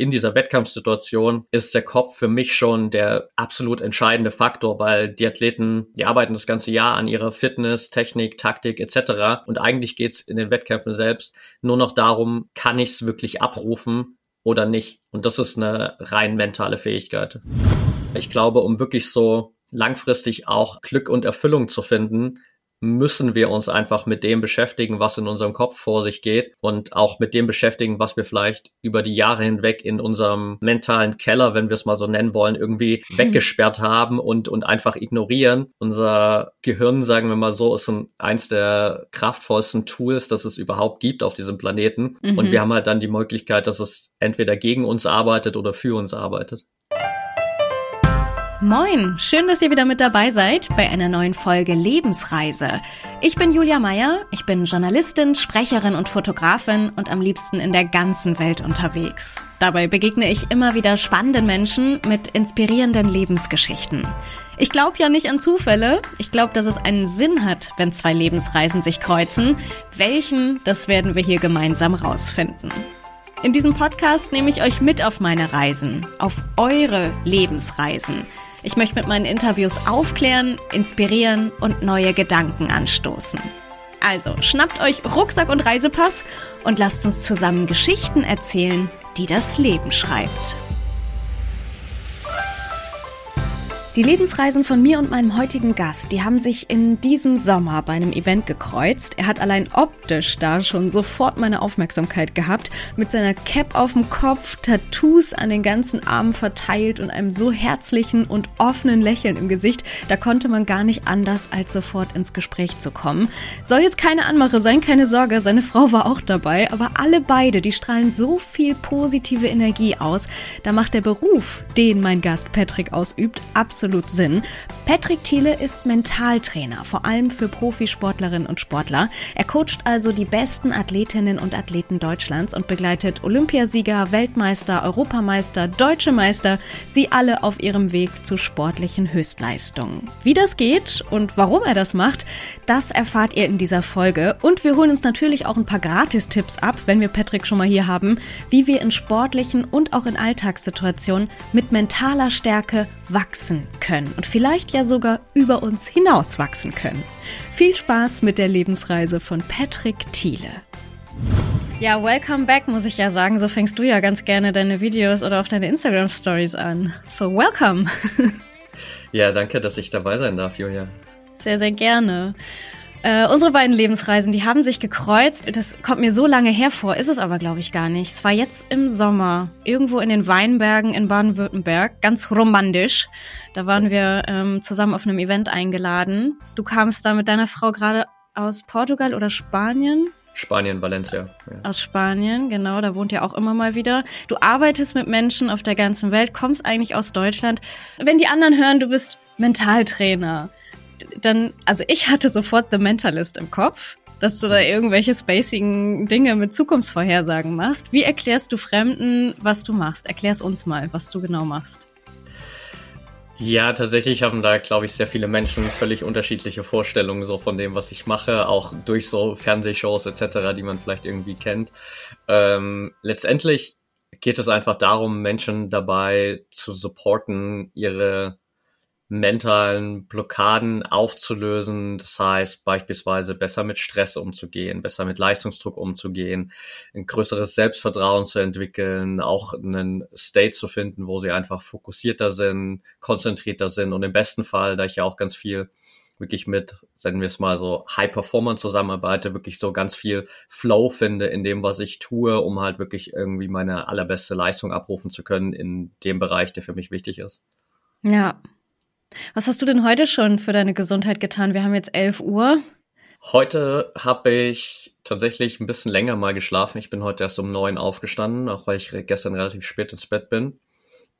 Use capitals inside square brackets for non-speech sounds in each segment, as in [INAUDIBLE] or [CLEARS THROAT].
in dieser Wettkampfsituation ist der Kopf für mich schon der absolut entscheidende Faktor, weil die Athleten, die arbeiten das ganze Jahr an ihrer Fitness, Technik, Taktik etc. Und eigentlich geht's in den Wettkämpfen selbst nur noch darum, kann ich es wirklich abrufen oder nicht. Und das ist eine rein mentale Fähigkeit. Ich glaube, um wirklich so langfristig auch Glück und Erfüllung zu finden, müssen wir uns einfach mit dem beschäftigen, was in unserem Kopf vor sich geht und auch mit dem beschäftigen, was wir vielleicht über die Jahre hinweg in unserem mentalen Keller, wenn wir es mal so nennen wollen, irgendwie hm. weggesperrt haben und, und einfach ignorieren. Unser Gehirn, sagen wir mal so, ist ein, eins der kraftvollsten Tools, das es überhaupt gibt auf diesem Planeten. Mhm. Und wir haben halt dann die Möglichkeit, dass es entweder gegen uns arbeitet oder für uns arbeitet. Moin, schön, dass ihr wieder mit dabei seid bei einer neuen Folge Lebensreise. Ich bin Julia Meyer, ich bin Journalistin, Sprecherin und Fotografin und am liebsten in der ganzen Welt unterwegs. Dabei begegne ich immer wieder spannenden Menschen mit inspirierenden Lebensgeschichten. Ich glaube ja nicht an Zufälle. Ich glaube, dass es einen Sinn hat, wenn zwei Lebensreisen sich kreuzen. Welchen, das werden wir hier gemeinsam rausfinden. In diesem Podcast nehme ich euch mit auf meine Reisen, auf eure Lebensreisen. Ich möchte mit meinen Interviews aufklären, inspirieren und neue Gedanken anstoßen. Also schnappt euch Rucksack und Reisepass und lasst uns zusammen Geschichten erzählen, die das Leben schreibt. Die Lebensreisen von mir und meinem heutigen Gast, die haben sich in diesem Sommer bei einem Event gekreuzt. Er hat allein optisch da schon sofort meine Aufmerksamkeit gehabt. Mit seiner Cap auf dem Kopf, Tattoos an den ganzen Armen verteilt und einem so herzlichen und offenen Lächeln im Gesicht, da konnte man gar nicht anders, als sofort ins Gespräch zu kommen. Soll jetzt keine Anmache sein, keine Sorge, seine Frau war auch dabei, aber alle beide, die strahlen so viel positive Energie aus. Da macht der Beruf, den mein Gast Patrick ausübt, absolut absolut Sinn. Patrick Thiele ist Mentaltrainer, vor allem für Profisportlerinnen und Sportler. Er coacht also die besten Athletinnen und Athleten Deutschlands und begleitet Olympiasieger, Weltmeister, Europameister, Deutsche Meister, sie alle auf ihrem Weg zu sportlichen Höchstleistungen. Wie das geht und warum er das macht, das erfahrt ihr in dieser Folge. Und wir holen uns natürlich auch ein paar Gratistipps ab, wenn wir Patrick schon mal hier haben, wie wir in sportlichen und auch in Alltagssituationen mit mentaler Stärke wachsen können und vielleicht ja sogar über uns hinaus wachsen können. Viel Spaß mit der Lebensreise von Patrick Thiele. Ja, welcome back, muss ich ja sagen. So fängst du ja ganz gerne deine Videos oder auch deine Instagram Stories an. So, welcome. [LAUGHS] Ja, danke, dass ich dabei sein darf, Julia. Sehr, sehr gerne. Äh, unsere beiden Lebensreisen, die haben sich gekreuzt. Das kommt mir so lange hervor, ist es aber, glaube ich, gar nicht. Es war jetzt im Sommer, irgendwo in den Weinbergen in Baden-Württemberg, ganz romantisch. Da waren wir ähm, zusammen auf einem Event eingeladen. Du kamst da mit deiner Frau gerade aus Portugal oder Spanien? Spanien, Valencia. Ja. Aus Spanien, genau, da wohnt ihr auch immer mal wieder. Du arbeitest mit Menschen auf der ganzen Welt, kommst eigentlich aus Deutschland. Wenn die anderen hören, du bist Mentaltrainer dann, also ich hatte sofort The Mentalist im Kopf, dass du da irgendwelche spacigen Dinge mit Zukunftsvorhersagen machst. Wie erklärst du Fremden, was du machst? Erklär's uns mal, was du genau machst. Ja, tatsächlich haben da, glaube ich, sehr viele Menschen völlig unterschiedliche Vorstellungen so von dem, was ich mache, auch durch so Fernsehshows etc., die man vielleicht irgendwie kennt. Ähm, letztendlich geht es einfach darum, Menschen dabei zu supporten, ihre mentalen Blockaden aufzulösen. Das heißt beispielsweise besser mit Stress umzugehen, besser mit Leistungsdruck umzugehen, ein größeres Selbstvertrauen zu entwickeln, auch einen State zu finden, wo sie einfach fokussierter sind, konzentrierter sind und im besten Fall, da ich ja auch ganz viel wirklich mit, sagen wir es mal so, High Performer zusammenarbeite, wirklich so ganz viel Flow finde in dem, was ich tue, um halt wirklich irgendwie meine allerbeste Leistung abrufen zu können in dem Bereich, der für mich wichtig ist. Ja, was hast du denn heute schon für deine Gesundheit getan? Wir haben jetzt 11 Uhr. Heute habe ich tatsächlich ein bisschen länger mal geschlafen. Ich bin heute erst um neun aufgestanden, auch weil ich gestern relativ spät ins Bett bin.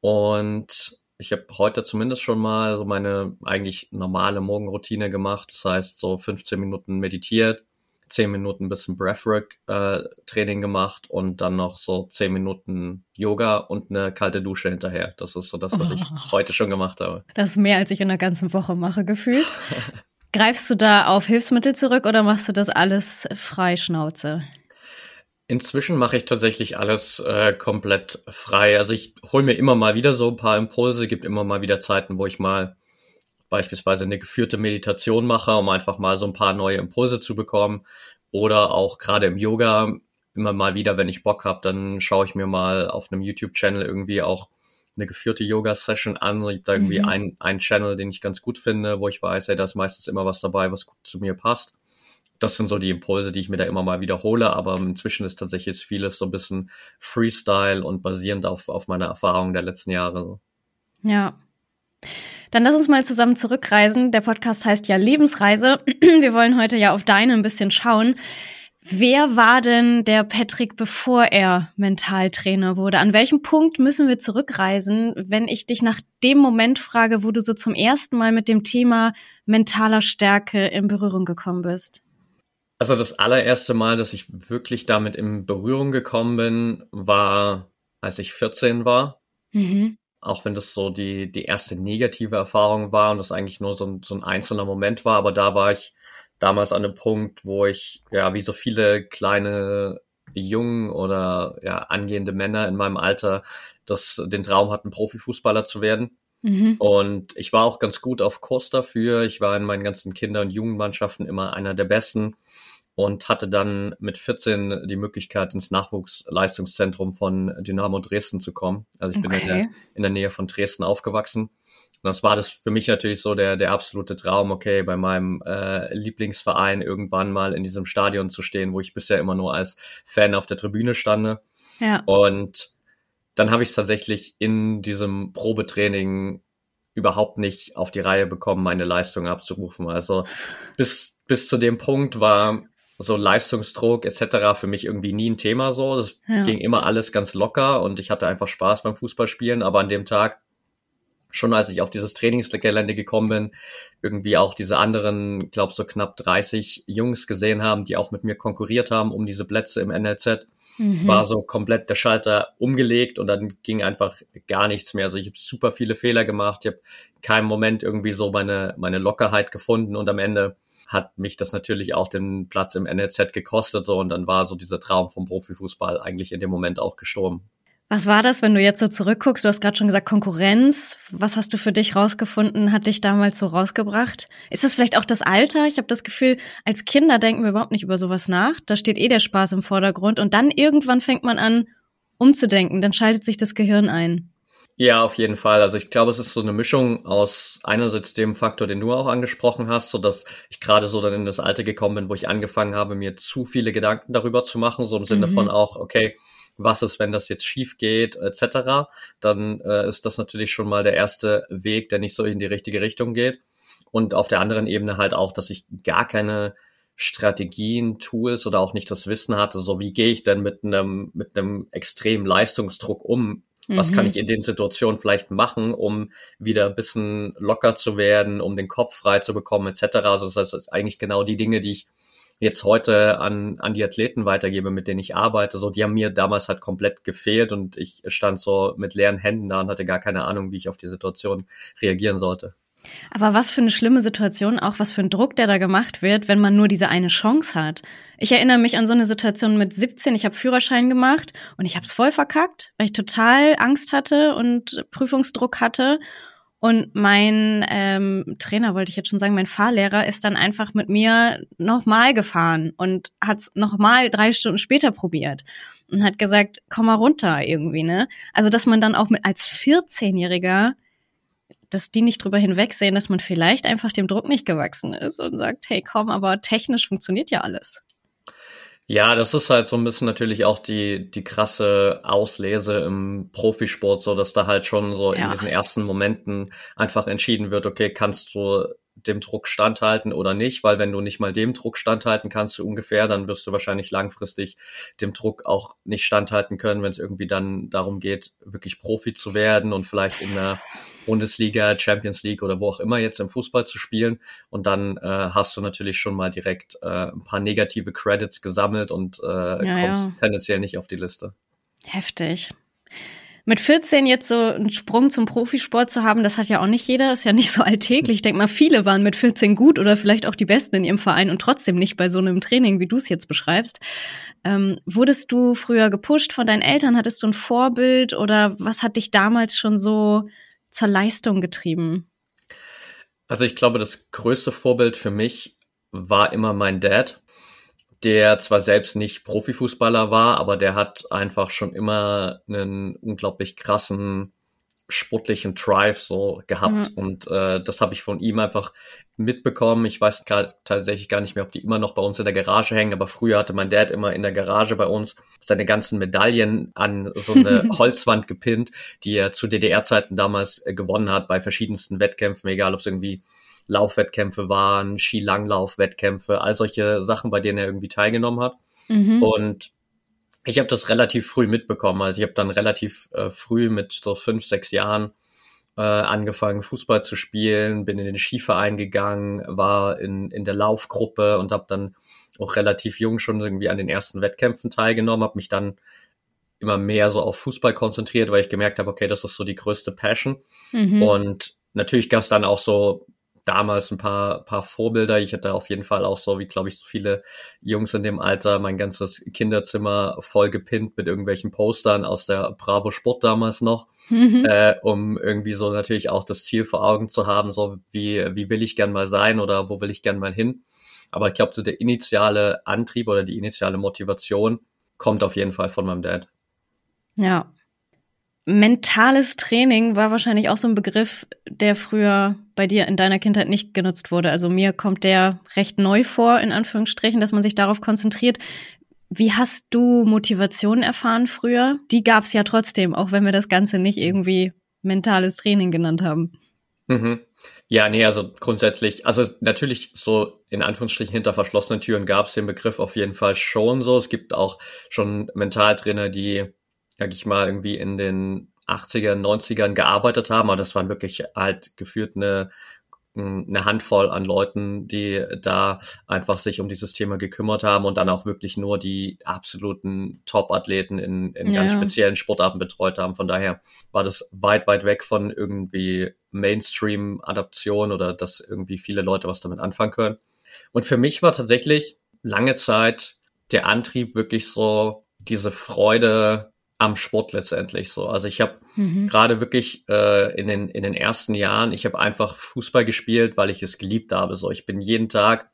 Und ich habe heute zumindest schon mal so meine eigentlich normale Morgenroutine gemacht. Das heißt, so 15 Minuten meditiert, zehn Minuten ein bisschen Breathwork-Training äh, gemacht und dann noch so zehn Minuten Yoga und eine kalte Dusche hinterher. Das ist so das, was ich oh. heute schon gemacht habe. Das ist mehr, als ich in der ganzen Woche mache, gefühlt. [LAUGHS] Greifst du da auf Hilfsmittel zurück oder machst du das alles frei Schnauze? Inzwischen mache ich tatsächlich alles äh, komplett frei. Also ich hole mir immer mal wieder so ein paar Impulse, gibt immer mal wieder Zeiten, wo ich mal beispielsweise eine geführte Meditation mache, um einfach mal so ein paar neue Impulse zu bekommen. Oder auch gerade im Yoga immer mal wieder, wenn ich Bock habe, dann schaue ich mir mal auf einem YouTube-Channel irgendwie auch eine geführte Yoga-Session an. Ich habe da irgendwie mhm. einen, einen Channel, den ich ganz gut finde, wo ich weiß, ey, da ist meistens immer was dabei, was gut zu mir passt das sind so die Impulse, die ich mir da immer mal wiederhole, aber inzwischen ist tatsächlich vieles so ein bisschen Freestyle und basierend auf, auf meiner Erfahrung der letzten Jahre. Ja. Dann lass uns mal zusammen zurückreisen. Der Podcast heißt ja Lebensreise. [CLEARS THROAT] Wir wollen heute ja auf deine ein bisschen schauen. Wer war denn der Patrick, bevor er Mentaltrainer wurde? An welchem Punkt müssen wir zurückreisen, wenn ich dich nach dem Moment frage, wo du so zum ersten Mal mit dem Thema mentaler Stärke in Berührung gekommen bist? Also das allererste Mal, dass ich wirklich damit in Berührung gekommen bin, war, als ich 14 war. Mhm. Auch wenn das so die, die erste negative Erfahrung war und das eigentlich nur so ein, so ein einzelner Moment war, aber da war ich damals an einem Punkt, wo ich, ja, wie so viele kleine Jungen oder ja, angehende Männer in meinem Alter, das den Traum hatten, Profifußballer zu werden. Mhm. Und ich war auch ganz gut auf Kurs dafür. Ich war in meinen ganzen Kinder- und Jugendmannschaften immer einer der Besten und hatte dann mit 14 die Möglichkeit, ins Nachwuchsleistungszentrum von Dynamo Dresden zu kommen. Also ich okay. bin in der, in der Nähe von Dresden aufgewachsen. Und das war das für mich natürlich so der, der absolute Traum, okay, bei meinem äh, Lieblingsverein irgendwann mal in diesem Stadion zu stehen, wo ich bisher immer nur als Fan auf der Tribüne stande. Ja. Und dann habe ich es tatsächlich in diesem Probetraining überhaupt nicht auf die Reihe bekommen, meine Leistung abzurufen. Also bis, bis zu dem Punkt war so Leistungsdruck etc. für mich irgendwie nie ein Thema so. Das ja. ging immer alles ganz locker und ich hatte einfach Spaß beim Fußballspielen, aber an dem Tag schon als ich auf dieses Trainingsgelände gekommen bin, irgendwie auch diese anderen, glaub so knapp 30 Jungs gesehen haben, die auch mit mir konkurriert haben um diese Plätze im NLZ, mhm. war so komplett der Schalter umgelegt und dann ging einfach gar nichts mehr. Also ich habe super viele Fehler gemacht, ich habe keinen Moment irgendwie so meine meine Lockerheit gefunden und am Ende hat mich das natürlich auch den Platz im NLZ gekostet so und dann war so dieser Traum vom Profifußball eigentlich in dem Moment auch gestorben. Was war das, wenn du jetzt so zurückguckst? Du hast gerade schon gesagt Konkurrenz. Was hast du für dich rausgefunden? Hat dich damals so rausgebracht? Ist das vielleicht auch das Alter? Ich habe das Gefühl, als Kinder denken wir überhaupt nicht über sowas nach. Da steht eh der Spaß im Vordergrund und dann irgendwann fängt man an umzudenken. Dann schaltet sich das Gehirn ein. Ja, auf jeden Fall. Also ich glaube, es ist so eine Mischung aus einerseits dem Faktor, den du auch angesprochen hast, so dass ich gerade so dann in das Alter gekommen bin, wo ich angefangen habe, mir zu viele Gedanken darüber zu machen, so im Sinne mhm. von auch, okay, was ist, wenn das jetzt schief geht, etc., dann äh, ist das natürlich schon mal der erste Weg, der nicht so in die richtige Richtung geht. Und auf der anderen Ebene halt auch, dass ich gar keine Strategien, Tools oder auch nicht das Wissen hatte, so wie gehe ich denn mit einem mit einem extremen Leistungsdruck um was kann mhm. ich in den Situationen vielleicht machen, um wieder ein bisschen locker zu werden, um den Kopf frei zu bekommen, etc. Also das heißt eigentlich genau die Dinge, die ich jetzt heute an, an die Athleten weitergebe, mit denen ich arbeite, so, die haben mir damals halt komplett gefehlt und ich stand so mit leeren Händen da und hatte gar keine Ahnung, wie ich auf die Situation reagieren sollte. Aber was für eine schlimme Situation, auch was für ein Druck, der da gemacht wird, wenn man nur diese eine Chance hat. Ich erinnere mich an so eine Situation mit 17, ich habe Führerschein gemacht und ich habe es voll verkackt, weil ich total Angst hatte und Prüfungsdruck hatte. Und mein ähm, Trainer, wollte ich jetzt schon sagen, mein Fahrlehrer ist dann einfach mit mir nochmal gefahren und hat es nochmal drei Stunden später probiert und hat gesagt, komm mal runter irgendwie, ne? Also, dass man dann auch mit als 14-Jähriger dass die nicht drüber hinwegsehen, dass man vielleicht einfach dem Druck nicht gewachsen ist und sagt, hey komm, aber technisch funktioniert ja alles. Ja, das ist halt so ein bisschen natürlich auch die, die krasse Auslese im Profisport, so dass da halt schon so ja. in diesen ersten Momenten einfach entschieden wird, okay, kannst du dem Druck standhalten oder nicht, weil wenn du nicht mal dem Druck standhalten kannst, so ungefähr, dann wirst du wahrscheinlich langfristig dem Druck auch nicht standhalten können, wenn es irgendwie dann darum geht, wirklich Profi zu werden und vielleicht in der Bundesliga, Champions League oder wo auch immer jetzt im Fußball zu spielen. Und dann äh, hast du natürlich schon mal direkt äh, ein paar negative Credits gesammelt und äh, ja, kommst ja. tendenziell nicht auf die Liste. Heftig. Mit 14 jetzt so einen Sprung zum Profisport zu haben, das hat ja auch nicht jeder, ist ja nicht so alltäglich. Ich denke mal, viele waren mit 14 gut oder vielleicht auch die Besten in ihrem Verein und trotzdem nicht bei so einem Training, wie du es jetzt beschreibst. Ähm, wurdest du früher gepusht von deinen Eltern? Hattest du ein Vorbild oder was hat dich damals schon so zur Leistung getrieben? Also ich glaube, das größte Vorbild für mich war immer mein Dad der zwar selbst nicht Profifußballer war, aber der hat einfach schon immer einen unglaublich krassen sportlichen Drive so gehabt mhm. und äh, das habe ich von ihm einfach mitbekommen. Ich weiß gerade tatsächlich gar nicht mehr, ob die immer noch bei uns in der Garage hängen, aber früher hatte mein Dad immer in der Garage bei uns seine ganzen Medaillen an so eine [LAUGHS] Holzwand gepinnt, die er zu DDR-Zeiten damals äh, gewonnen hat bei verschiedensten Wettkämpfen, egal ob es irgendwie Laufwettkämpfe waren, Skilanglaufwettkämpfe, all solche Sachen, bei denen er irgendwie teilgenommen hat. Mhm. Und ich habe das relativ früh mitbekommen. Also ich habe dann relativ äh, früh mit so fünf, sechs Jahren äh, angefangen, Fußball zu spielen, bin in den Skiverein gegangen, war in, in der Laufgruppe und habe dann auch relativ jung schon irgendwie an den ersten Wettkämpfen teilgenommen, habe mich dann immer mehr so auf Fußball konzentriert, weil ich gemerkt habe, okay, das ist so die größte Passion. Mhm. Und natürlich gab es dann auch so damals ein paar, paar Vorbilder. Ich hatte auf jeden Fall auch so, wie glaube ich, so viele Jungs in dem Alter, mein ganzes Kinderzimmer voll gepinnt mit irgendwelchen Postern aus der Bravo Sport damals noch, mhm. äh, um irgendwie so natürlich auch das Ziel vor Augen zu haben, so wie, wie will ich gern mal sein oder wo will ich gern mal hin. Aber ich glaube, so der initiale Antrieb oder die initiale Motivation kommt auf jeden Fall von meinem Dad. Ja, mentales Training war wahrscheinlich auch so ein Begriff, der früher bei dir in deiner Kindheit nicht genutzt wurde. Also mir kommt der recht neu vor, in Anführungsstrichen, dass man sich darauf konzentriert. Wie hast du Motivation erfahren früher? Die gab es ja trotzdem, auch wenn wir das Ganze nicht irgendwie mentales Training genannt haben. Mhm. Ja, nee, also grundsätzlich, also natürlich so in Anführungsstrichen hinter verschlossenen Türen gab es den Begriff auf jeden Fall schon so. Es gibt auch schon Mentaltrainer, die sag ich mal, irgendwie in den 80ern, 90ern gearbeitet haben, aber das waren wirklich halt gefühlt eine, eine Handvoll an Leuten, die da einfach sich um dieses Thema gekümmert haben und dann auch wirklich nur die absoluten Top-Athleten in, in ja, ganz speziellen Sportarten betreut haben. Von daher war das weit, weit weg von irgendwie Mainstream-Adaption oder dass irgendwie viele Leute was damit anfangen können. Und für mich war tatsächlich lange Zeit der Antrieb wirklich so diese Freude am Sport letztendlich so. Also ich habe mhm. gerade wirklich äh, in, den, in den ersten Jahren, ich habe einfach Fußball gespielt, weil ich es geliebt habe. So, ich bin jeden Tag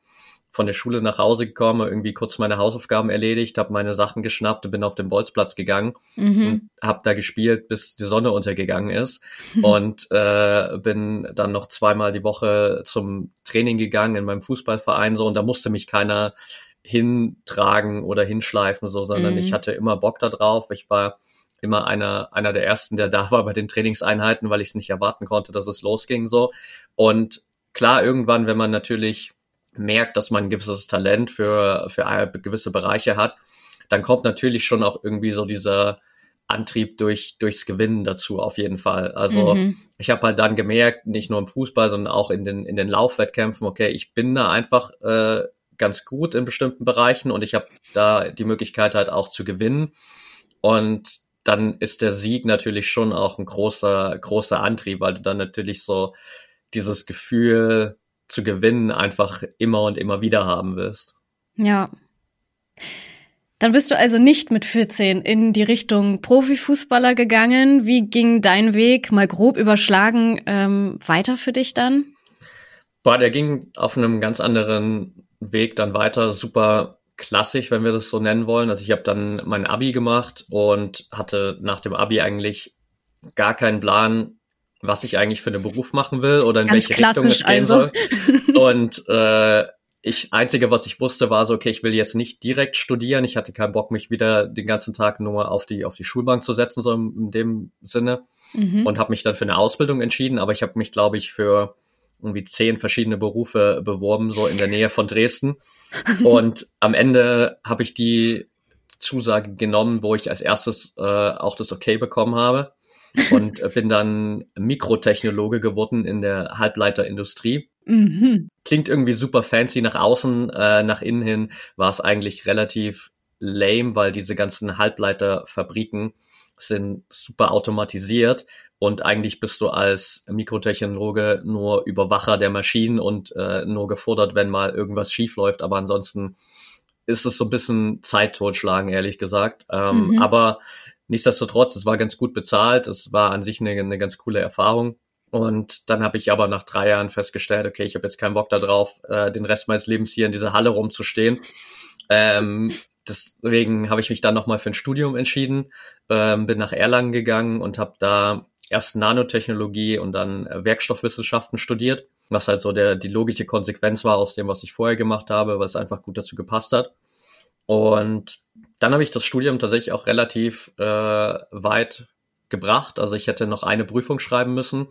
von der Schule nach Hause gekommen, irgendwie kurz meine Hausaufgaben erledigt, habe meine Sachen geschnappt und bin auf den Bolzplatz gegangen mhm. und habe da gespielt, bis die Sonne untergegangen ist und äh, bin dann noch zweimal die Woche zum Training gegangen in meinem Fußballverein so und da musste mich keiner hintragen oder hinschleifen, so, sondern mhm. ich hatte immer Bock da drauf. Ich war immer einer, einer der ersten, der da war bei den Trainingseinheiten, weil ich es nicht erwarten konnte, dass es losging, so. Und klar, irgendwann, wenn man natürlich merkt, dass man ein gewisses Talent für, für gewisse Bereiche hat, dann kommt natürlich schon auch irgendwie so dieser Antrieb durch, durchs Gewinnen dazu, auf jeden Fall. Also mhm. ich habe halt dann gemerkt, nicht nur im Fußball, sondern auch in den, in den Laufwettkämpfen, okay, ich bin da einfach äh, ganz gut in bestimmten Bereichen und ich habe da die Möglichkeit halt auch zu gewinnen. Und dann ist der Sieg natürlich schon auch ein großer, großer Antrieb, weil du dann natürlich so dieses Gefühl zu gewinnen einfach immer und immer wieder haben wirst. Ja. Dann bist du also nicht mit 14 in die Richtung Profifußballer gegangen. Wie ging dein Weg, mal grob überschlagen, ähm, weiter für dich dann? Boah, der ging auf einem ganz anderen Weg dann weiter super klassisch, wenn wir das so nennen wollen. Also ich habe dann mein Abi gemacht und hatte nach dem Abi eigentlich gar keinen Plan, was ich eigentlich für einen Beruf machen will oder in Ganz welche Richtung es gehen also. soll. [LAUGHS] Und äh, ich einzige, was ich wusste, war so, okay, ich will jetzt nicht direkt studieren. Ich hatte keinen Bock, mich wieder den ganzen Tag nur auf die auf die Schulbank zu setzen, so in, in dem Sinne. Mhm. Und habe mich dann für eine Ausbildung entschieden. Aber ich habe mich, glaube ich, für irgendwie zehn verschiedene Berufe beworben, so in der Nähe von Dresden. Und am Ende habe ich die Zusage genommen, wo ich als erstes äh, auch das Okay bekommen habe und [LAUGHS] bin dann Mikrotechnologe geworden in der Halbleiterindustrie. Mhm. Klingt irgendwie super fancy nach außen, äh, nach innen hin war es eigentlich relativ lame, weil diese ganzen Halbleiterfabriken sind super automatisiert und eigentlich bist du als Mikrotechnologe nur Überwacher der Maschinen und äh, nur gefordert, wenn mal irgendwas schief läuft. Aber ansonsten ist es so ein bisschen Zeit totschlagen, ehrlich gesagt. Ähm, mhm. Aber nichtsdestotrotz, es war ganz gut bezahlt. Es war an sich eine, eine ganz coole Erfahrung. Und dann habe ich aber nach drei Jahren festgestellt, okay, ich habe jetzt keinen Bock darauf, äh, den Rest meines Lebens hier in dieser Halle rumzustehen. Ähm, deswegen habe ich mich dann nochmal für ein Studium entschieden, ähm, bin nach Erlangen gegangen und habe da erst Nanotechnologie und dann Werkstoffwissenschaften studiert, was halt so der, die logische Konsequenz war aus dem, was ich vorher gemacht habe, was einfach gut dazu gepasst hat. Und dann habe ich das Studium tatsächlich auch relativ äh, weit gebracht. Also ich hätte noch eine Prüfung schreiben müssen.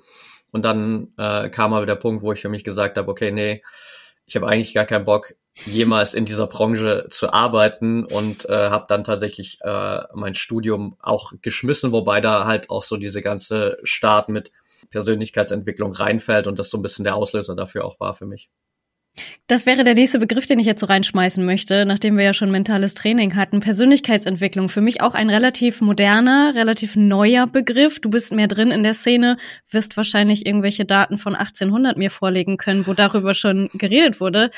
Und dann äh, kam aber der Punkt, wo ich für mich gesagt habe, okay, nee, ich habe eigentlich gar keinen Bock, jemals in dieser Branche zu arbeiten und äh, habe dann tatsächlich äh, mein Studium auch geschmissen, wobei da halt auch so diese ganze Start mit Persönlichkeitsentwicklung reinfällt und das so ein bisschen der Auslöser dafür auch war für mich. Das wäre der nächste Begriff, den ich jetzt so reinschmeißen möchte, nachdem wir ja schon mentales Training hatten. Persönlichkeitsentwicklung. Für mich auch ein relativ moderner, relativ neuer Begriff. Du bist mehr drin in der Szene, wirst wahrscheinlich irgendwelche Daten von 1800 mir vorlegen können, wo darüber schon geredet wurde.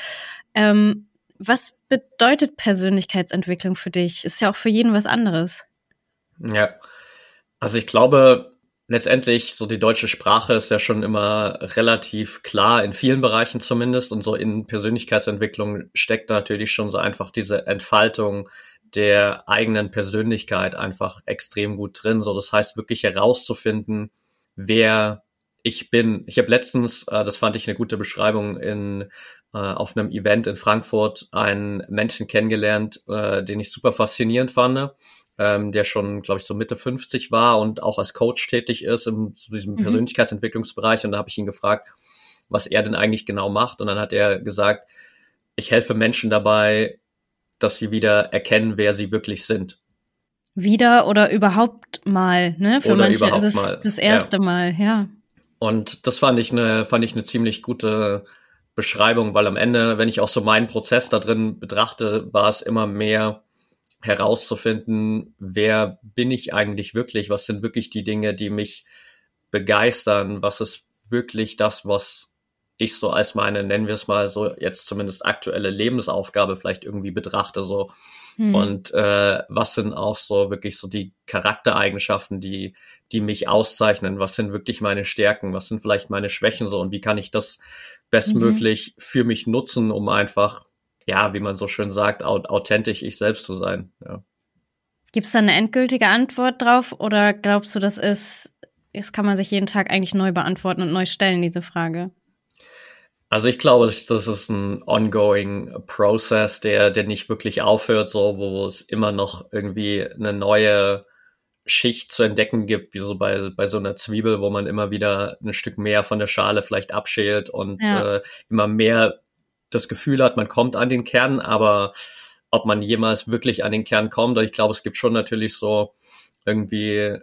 Ähm, was bedeutet Persönlichkeitsentwicklung für dich? Ist ja auch für jeden was anderes. Ja, also ich glaube, letztendlich so die deutsche Sprache ist ja schon immer relativ klar, in vielen Bereichen zumindest. Und so in Persönlichkeitsentwicklung steckt natürlich schon so einfach diese Entfaltung der eigenen Persönlichkeit einfach extrem gut drin. So, das heißt wirklich herauszufinden, wer ich bin. Ich habe letztens, äh, das fand ich eine gute Beschreibung, in äh, auf einem Event in Frankfurt einen Menschen kennengelernt, äh, den ich super faszinierend fand ähm, der schon, glaube ich, so Mitte 50 war und auch als Coach tätig ist in so diesem mhm. Persönlichkeitsentwicklungsbereich. Und da habe ich ihn gefragt, was er denn eigentlich genau macht. Und dann hat er gesagt, ich helfe Menschen dabei, dass sie wieder erkennen, wer sie wirklich sind. Wieder oder überhaupt mal, ne? Für oder manche ist es mal. das erste ja. Mal, ja. Und das fand ich eine, fand ich eine ziemlich gute Beschreibung, weil am Ende, wenn ich auch so meinen Prozess da drin betrachte, war es immer mehr herauszufinden, wer bin ich eigentlich wirklich, was sind wirklich die Dinge, die mich begeistern, was ist wirklich das, was ich so als meine, nennen wir es mal so, jetzt zumindest aktuelle Lebensaufgabe vielleicht irgendwie betrachte, so. Hm. Und äh, was sind auch so wirklich so die Charaktereigenschaften, die, die mich auszeichnen? Was sind wirklich meine Stärken? Was sind vielleicht meine Schwächen so? Und wie kann ich das bestmöglich mhm. für mich nutzen, um einfach ja, wie man so schön sagt, authentisch ich selbst zu sein. Ja. Gibt es da eine endgültige Antwort drauf oder glaubst du, das ist, das kann man sich jeden Tag eigentlich neu beantworten und neu stellen, diese Frage? Also ich glaube, das ist ein ongoing Process, der, der nicht wirklich aufhört, so, wo es immer noch irgendwie eine neue Schicht zu entdecken gibt, wie so bei, bei so einer Zwiebel, wo man immer wieder ein Stück mehr von der Schale vielleicht abschält und ja. äh, immer mehr das Gefühl hat, man kommt an den Kern, aber ob man jemals wirklich an den Kern kommt, ich glaube, es gibt schon natürlich so irgendwie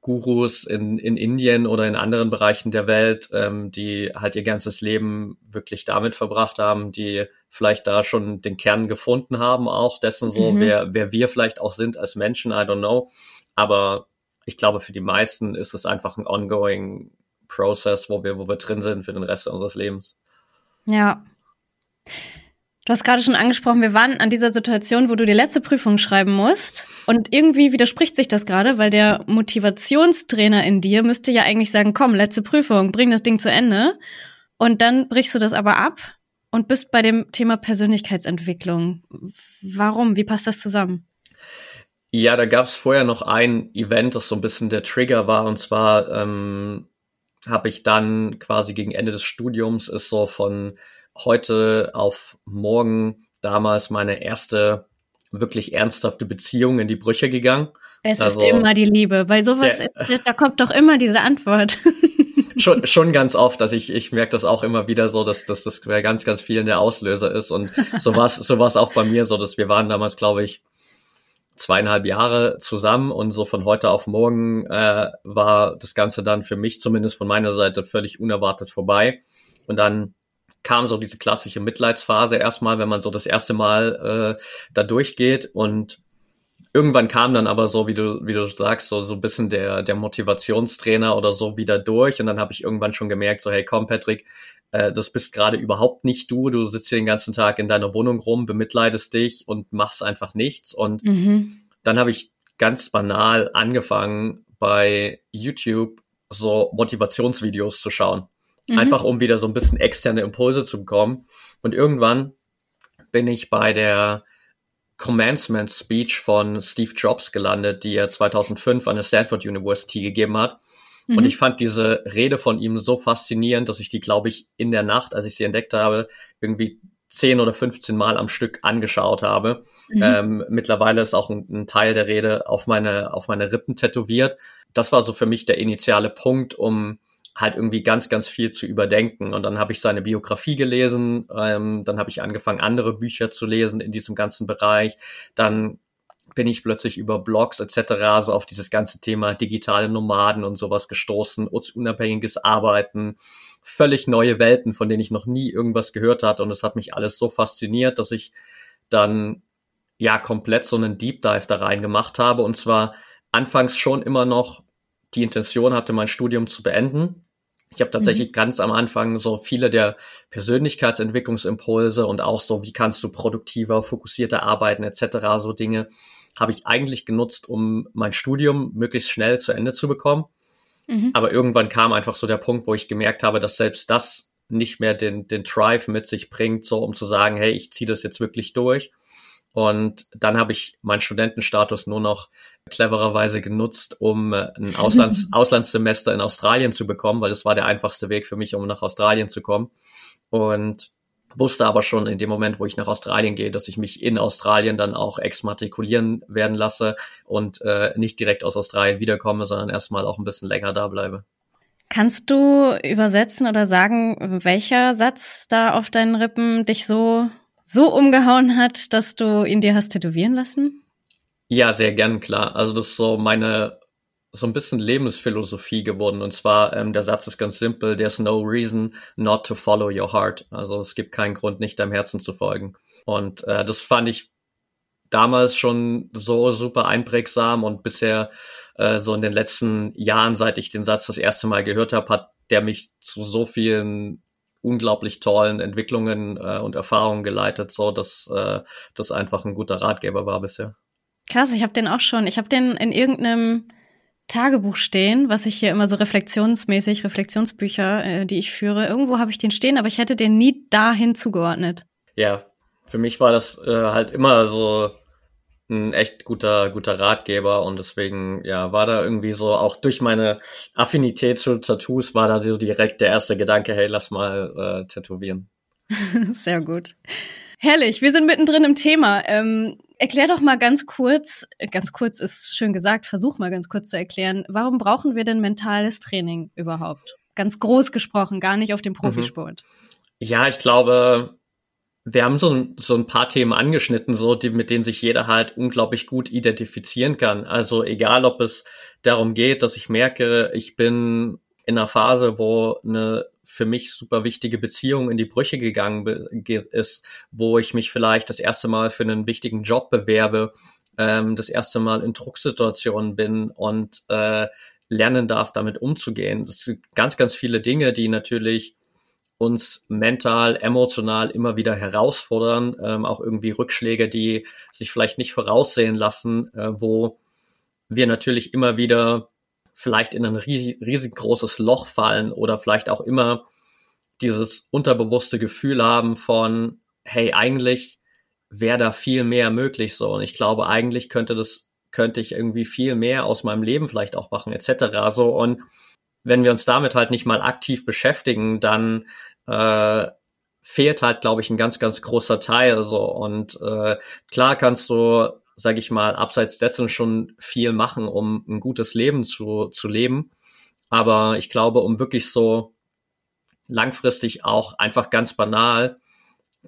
Gurus in, in Indien oder in anderen Bereichen der Welt, ähm, die halt ihr ganzes Leben wirklich damit verbracht haben, die vielleicht da schon den Kern gefunden haben, auch dessen so, mhm. wer, wer wir vielleicht auch sind als Menschen, I don't know. Aber ich glaube, für die meisten ist es einfach ein ongoing Process, wo wir, wo wir drin sind für den Rest unseres Lebens. Ja, Du hast gerade schon angesprochen, wir waren an dieser Situation, wo du die letzte Prüfung schreiben musst. Und irgendwie widerspricht sich das gerade, weil der Motivationstrainer in dir müsste ja eigentlich sagen, komm, letzte Prüfung, bring das Ding zu Ende. Und dann brichst du das aber ab und bist bei dem Thema Persönlichkeitsentwicklung. Warum? Wie passt das zusammen? Ja, da gab es vorher noch ein Event, das so ein bisschen der Trigger war. Und zwar ähm, habe ich dann quasi gegen Ende des Studiums ist so von heute auf morgen damals meine erste wirklich ernsthafte Beziehung in die Brüche gegangen. Es also, ist immer die Liebe. Bei sowas, ja, da kommt doch immer diese Antwort. [LAUGHS] schon, schon ganz oft, dass ich, ich merke das auch immer wieder so, dass, dass das bei ganz, ganz vielen der Auslöser ist. Und so war es so war's auch bei mir so, dass wir waren damals, glaube ich, zweieinhalb Jahre zusammen und so von heute auf morgen äh, war das Ganze dann für mich zumindest von meiner Seite völlig unerwartet vorbei. Und dann kam so diese klassische Mitleidsphase erstmal, wenn man so das erste Mal äh, da durchgeht und irgendwann kam dann aber so, wie du, wie du sagst, so, so ein bisschen der, der Motivationstrainer oder so wieder durch. Und dann habe ich irgendwann schon gemerkt, so, hey, komm, Patrick, äh, das bist gerade überhaupt nicht du. Du sitzt hier den ganzen Tag in deiner Wohnung rum, bemitleidest dich und machst einfach nichts. Und mhm. dann habe ich ganz banal angefangen, bei YouTube so Motivationsvideos zu schauen. Mhm. Einfach um wieder so ein bisschen externe Impulse zu bekommen. Und irgendwann bin ich bei der Commencement Speech von Steve Jobs gelandet, die er 2005 an der Stanford University gegeben hat. Mhm. Und ich fand diese Rede von ihm so faszinierend, dass ich die, glaube ich, in der Nacht, als ich sie entdeckt habe, irgendwie 10 oder 15 Mal am Stück angeschaut habe. Mhm. Ähm, mittlerweile ist auch ein, ein, Teil der Rede auf meine, auf meine Rippen tätowiert. Das war so für mich der initiale Punkt, um halt irgendwie ganz, ganz viel zu überdenken. Und dann habe ich seine Biografie gelesen, ähm, dann habe ich angefangen, andere Bücher zu lesen in diesem ganzen Bereich. Dann bin ich plötzlich über Blogs etc. so auf dieses ganze Thema digitale Nomaden und sowas gestoßen, unabhängiges Arbeiten, völlig neue Welten, von denen ich noch nie irgendwas gehört hatte. Und es hat mich alles so fasziniert, dass ich dann ja komplett so einen Deep Dive da rein gemacht habe. Und zwar anfangs schon immer noch die Intention hatte, mein Studium zu beenden. Ich habe tatsächlich mhm. ganz am Anfang so viele der Persönlichkeitsentwicklungsimpulse und auch so, wie kannst du produktiver, fokussierter arbeiten etc. so Dinge habe ich eigentlich genutzt, um mein Studium möglichst schnell zu Ende zu bekommen. Mhm. Aber irgendwann kam einfach so der Punkt, wo ich gemerkt habe, dass selbst das nicht mehr den, den Drive mit sich bringt, so um zu sagen, hey, ich ziehe das jetzt wirklich durch. Und dann habe ich meinen Studentenstatus nur noch clevererweise genutzt, um äh, ein Auslands [LAUGHS] Auslandssemester in Australien zu bekommen, weil das war der einfachste Weg für mich, um nach Australien zu kommen. Und wusste aber schon in dem Moment, wo ich nach Australien gehe, dass ich mich in Australien dann auch exmatrikulieren werden lasse und äh, nicht direkt aus Australien wiederkomme, sondern erstmal auch ein bisschen länger da bleibe. Kannst du übersetzen oder sagen, welcher Satz da auf deinen Rippen dich so so umgehauen hat, dass du ihn dir hast tätowieren lassen? Ja, sehr gern, klar. Also das ist so meine so ein bisschen Lebensphilosophie geworden. Und zwar, ähm, der Satz ist ganz simpel, there's no reason not to follow your heart. Also es gibt keinen Grund, nicht deinem Herzen zu folgen. Und äh, das fand ich damals schon so super einprägsam und bisher äh, so in den letzten Jahren, seit ich den Satz das erste Mal gehört habe, hat der mich zu so vielen unglaublich tollen Entwicklungen äh, und Erfahrungen geleitet, so dass äh, das einfach ein guter Ratgeber war bisher. Krass, ich habe den auch schon. Ich habe den in irgendeinem Tagebuch stehen, was ich hier immer so reflexionsmäßig, Reflexionsbücher, äh, die ich führe. Irgendwo habe ich den stehen, aber ich hätte den nie dahin zugeordnet. Ja, für mich war das äh, halt immer so ein echt guter, guter Ratgeber und deswegen, ja, war da irgendwie so, auch durch meine Affinität zu Tattoos war da so direkt der erste Gedanke, hey, lass mal äh, tätowieren. [LAUGHS] Sehr gut. Herrlich, wir sind mittendrin im Thema. Ähm, erklär doch mal ganz kurz, ganz kurz ist schön gesagt, versuch mal ganz kurz zu erklären, warum brauchen wir denn mentales Training überhaupt? Ganz groß gesprochen, gar nicht auf dem mhm. Profisport. Ja, ich glaube, wir haben so ein, so ein paar Themen angeschnitten, so die, mit denen sich jeder halt unglaublich gut identifizieren kann. Also egal, ob es darum geht, dass ich merke, ich bin in einer Phase, wo eine für mich super wichtige Beziehung in die Brüche gegangen ist, wo ich mich vielleicht das erste Mal für einen wichtigen Job bewerbe, ähm, das erste Mal in Drucksituationen bin und äh, lernen darf, damit umzugehen. Das sind ganz, ganz viele Dinge, die natürlich uns mental, emotional immer wieder herausfordern, ähm, auch irgendwie Rückschläge, die sich vielleicht nicht voraussehen lassen, äh, wo wir natürlich immer wieder vielleicht in ein riesig, riesig großes Loch fallen oder vielleicht auch immer dieses unterbewusste Gefühl haben von, hey, eigentlich wäre da viel mehr möglich so. Und ich glaube, eigentlich könnte das, könnte ich irgendwie viel mehr aus meinem Leben vielleicht auch machen, etc. So. Und wenn wir uns damit halt nicht mal aktiv beschäftigen, dann äh, fehlt halt, glaube ich, ein ganz, ganz großer Teil. So und äh, klar kannst du, sag ich mal, abseits dessen schon viel machen, um ein gutes Leben zu zu leben. Aber ich glaube, um wirklich so langfristig auch einfach ganz banal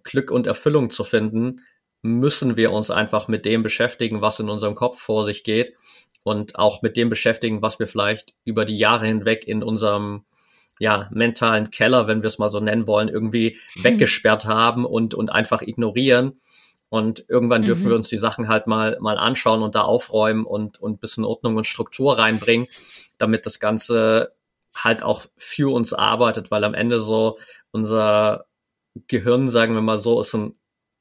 Glück und Erfüllung zu finden, müssen wir uns einfach mit dem beschäftigen, was in unserem Kopf vor sich geht und auch mit dem beschäftigen, was wir vielleicht über die Jahre hinweg in unserem ja, mentalen Keller, wenn wir es mal so nennen wollen, irgendwie mhm. weggesperrt haben und, und einfach ignorieren. Und irgendwann dürfen mhm. wir uns die Sachen halt mal, mal anschauen und da aufräumen und, und bisschen Ordnung und Struktur reinbringen, damit das Ganze halt auch für uns arbeitet, weil am Ende so unser Gehirn, sagen wir mal so, ist ein,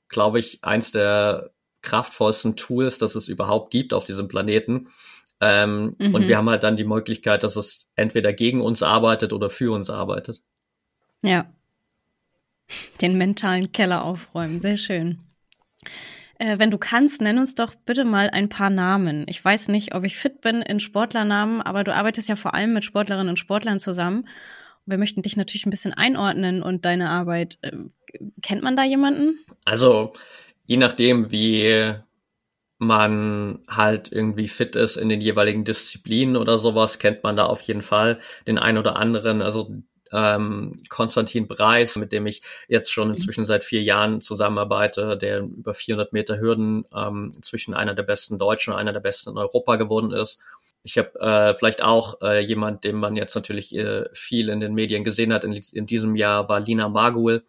glaube ich, eins der kraftvollsten Tools, das es überhaupt gibt auf diesem Planeten. Ähm, mhm. Und wir haben halt dann die Möglichkeit, dass es entweder gegen uns arbeitet oder für uns arbeitet. Ja. Den mentalen Keller aufräumen, sehr schön. Äh, wenn du kannst, nenn uns doch bitte mal ein paar Namen. Ich weiß nicht, ob ich fit bin in Sportlernamen, aber du arbeitest ja vor allem mit Sportlerinnen und Sportlern zusammen. Wir möchten dich natürlich ein bisschen einordnen und deine Arbeit. Äh, kennt man da jemanden? Also, je nachdem, wie man halt irgendwie fit ist in den jeweiligen Disziplinen oder sowas, kennt man da auf jeden Fall den einen oder anderen. Also ähm, Konstantin Breis, mit dem ich jetzt schon inzwischen seit vier Jahren zusammenarbeite, der über 400 Meter Hürden ähm, inzwischen einer der besten Deutschen, einer der besten in Europa geworden ist. Ich habe äh, vielleicht auch äh, jemand, den man jetzt natürlich äh, viel in den Medien gesehen hat in, in diesem Jahr, war Lina Magul,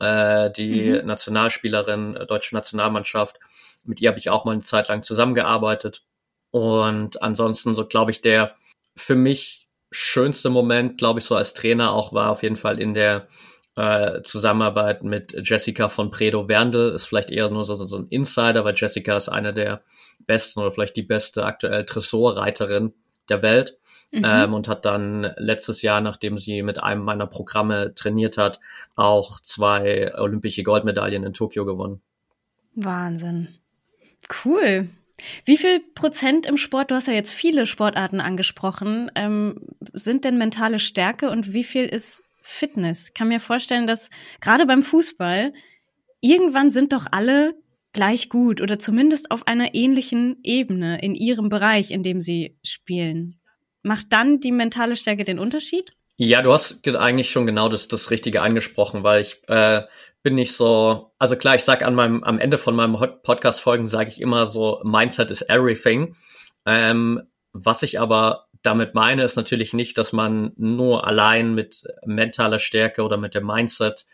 äh, die mhm. Nationalspielerin äh, deutsche Nationalmannschaft. Mit ihr habe ich auch mal eine Zeit lang zusammengearbeitet. Und ansonsten so glaube ich, der für mich schönste Moment, glaube ich, so als Trainer auch war auf jeden Fall in der äh, Zusammenarbeit mit Jessica von Predo Werndl. Ist vielleicht eher nur so, so ein Insider, weil Jessica ist eine der besten oder vielleicht die beste aktuell Dressurreiterin der Welt. Mhm. Ähm, und hat dann letztes Jahr, nachdem sie mit einem meiner Programme trainiert hat, auch zwei olympische Goldmedaillen in Tokio gewonnen. Wahnsinn. Cool. Wie viel Prozent im Sport, du hast ja jetzt viele Sportarten angesprochen, ähm, sind denn mentale Stärke und wie viel ist Fitness? Ich kann mir vorstellen, dass gerade beim Fußball irgendwann sind doch alle gleich gut oder zumindest auf einer ähnlichen Ebene in ihrem Bereich, in dem sie spielen. Macht dann die mentale Stärke den Unterschied? Ja, du hast eigentlich schon genau das, das Richtige angesprochen, weil ich äh, bin nicht so, also klar, ich sag an meinem, am Ende von meinem Podcast-Folgen sage ich immer so, Mindset is everything. Ähm, was ich aber damit meine, ist natürlich nicht, dass man nur allein mit mentaler Stärke oder mit dem Mindset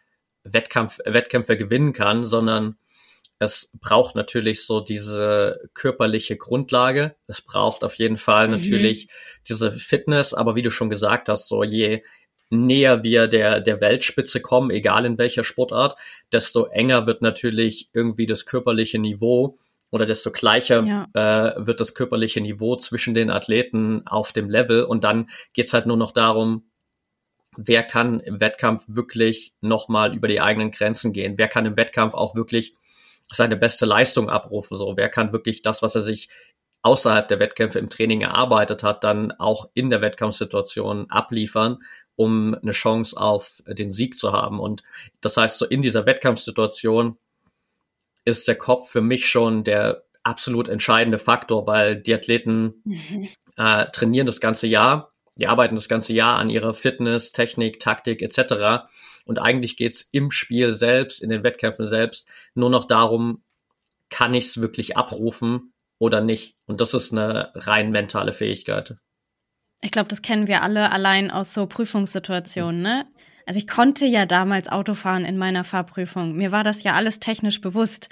Wettkampf, Wettkämpfe gewinnen kann, sondern es braucht natürlich so diese körperliche Grundlage. Es braucht auf jeden Fall mhm. natürlich diese Fitness, aber wie du schon gesagt hast, so je näher wir der, der Weltspitze kommen, egal in welcher Sportart, desto enger wird natürlich irgendwie das körperliche Niveau oder desto gleicher ja. äh, wird das körperliche Niveau zwischen den Athleten auf dem Level. Und dann geht's halt nur noch darum, wer kann im Wettkampf wirklich nochmal über die eigenen Grenzen gehen? Wer kann im Wettkampf auch wirklich seine beste Leistung abrufen. So, wer kann wirklich das, was er sich außerhalb der Wettkämpfe im Training erarbeitet hat, dann auch in der Wettkampfsituation abliefern, um eine Chance auf den Sieg zu haben. Und das heißt, so in dieser Wettkampfsituation ist der Kopf für mich schon der absolut entscheidende Faktor, weil die Athleten mhm. [LAUGHS] äh, trainieren das ganze Jahr, die arbeiten das ganze Jahr an ihrer Fitness, Technik, Taktik etc. Und eigentlich geht's im Spiel selbst, in den Wettkämpfen selbst, nur noch darum, kann ich es wirklich abrufen oder nicht. Und das ist eine rein mentale Fähigkeit. Ich glaube, das kennen wir alle allein aus so Prüfungssituationen, ne? Also ich konnte ja damals Auto fahren in meiner Fahrprüfung. Mir war das ja alles technisch bewusst.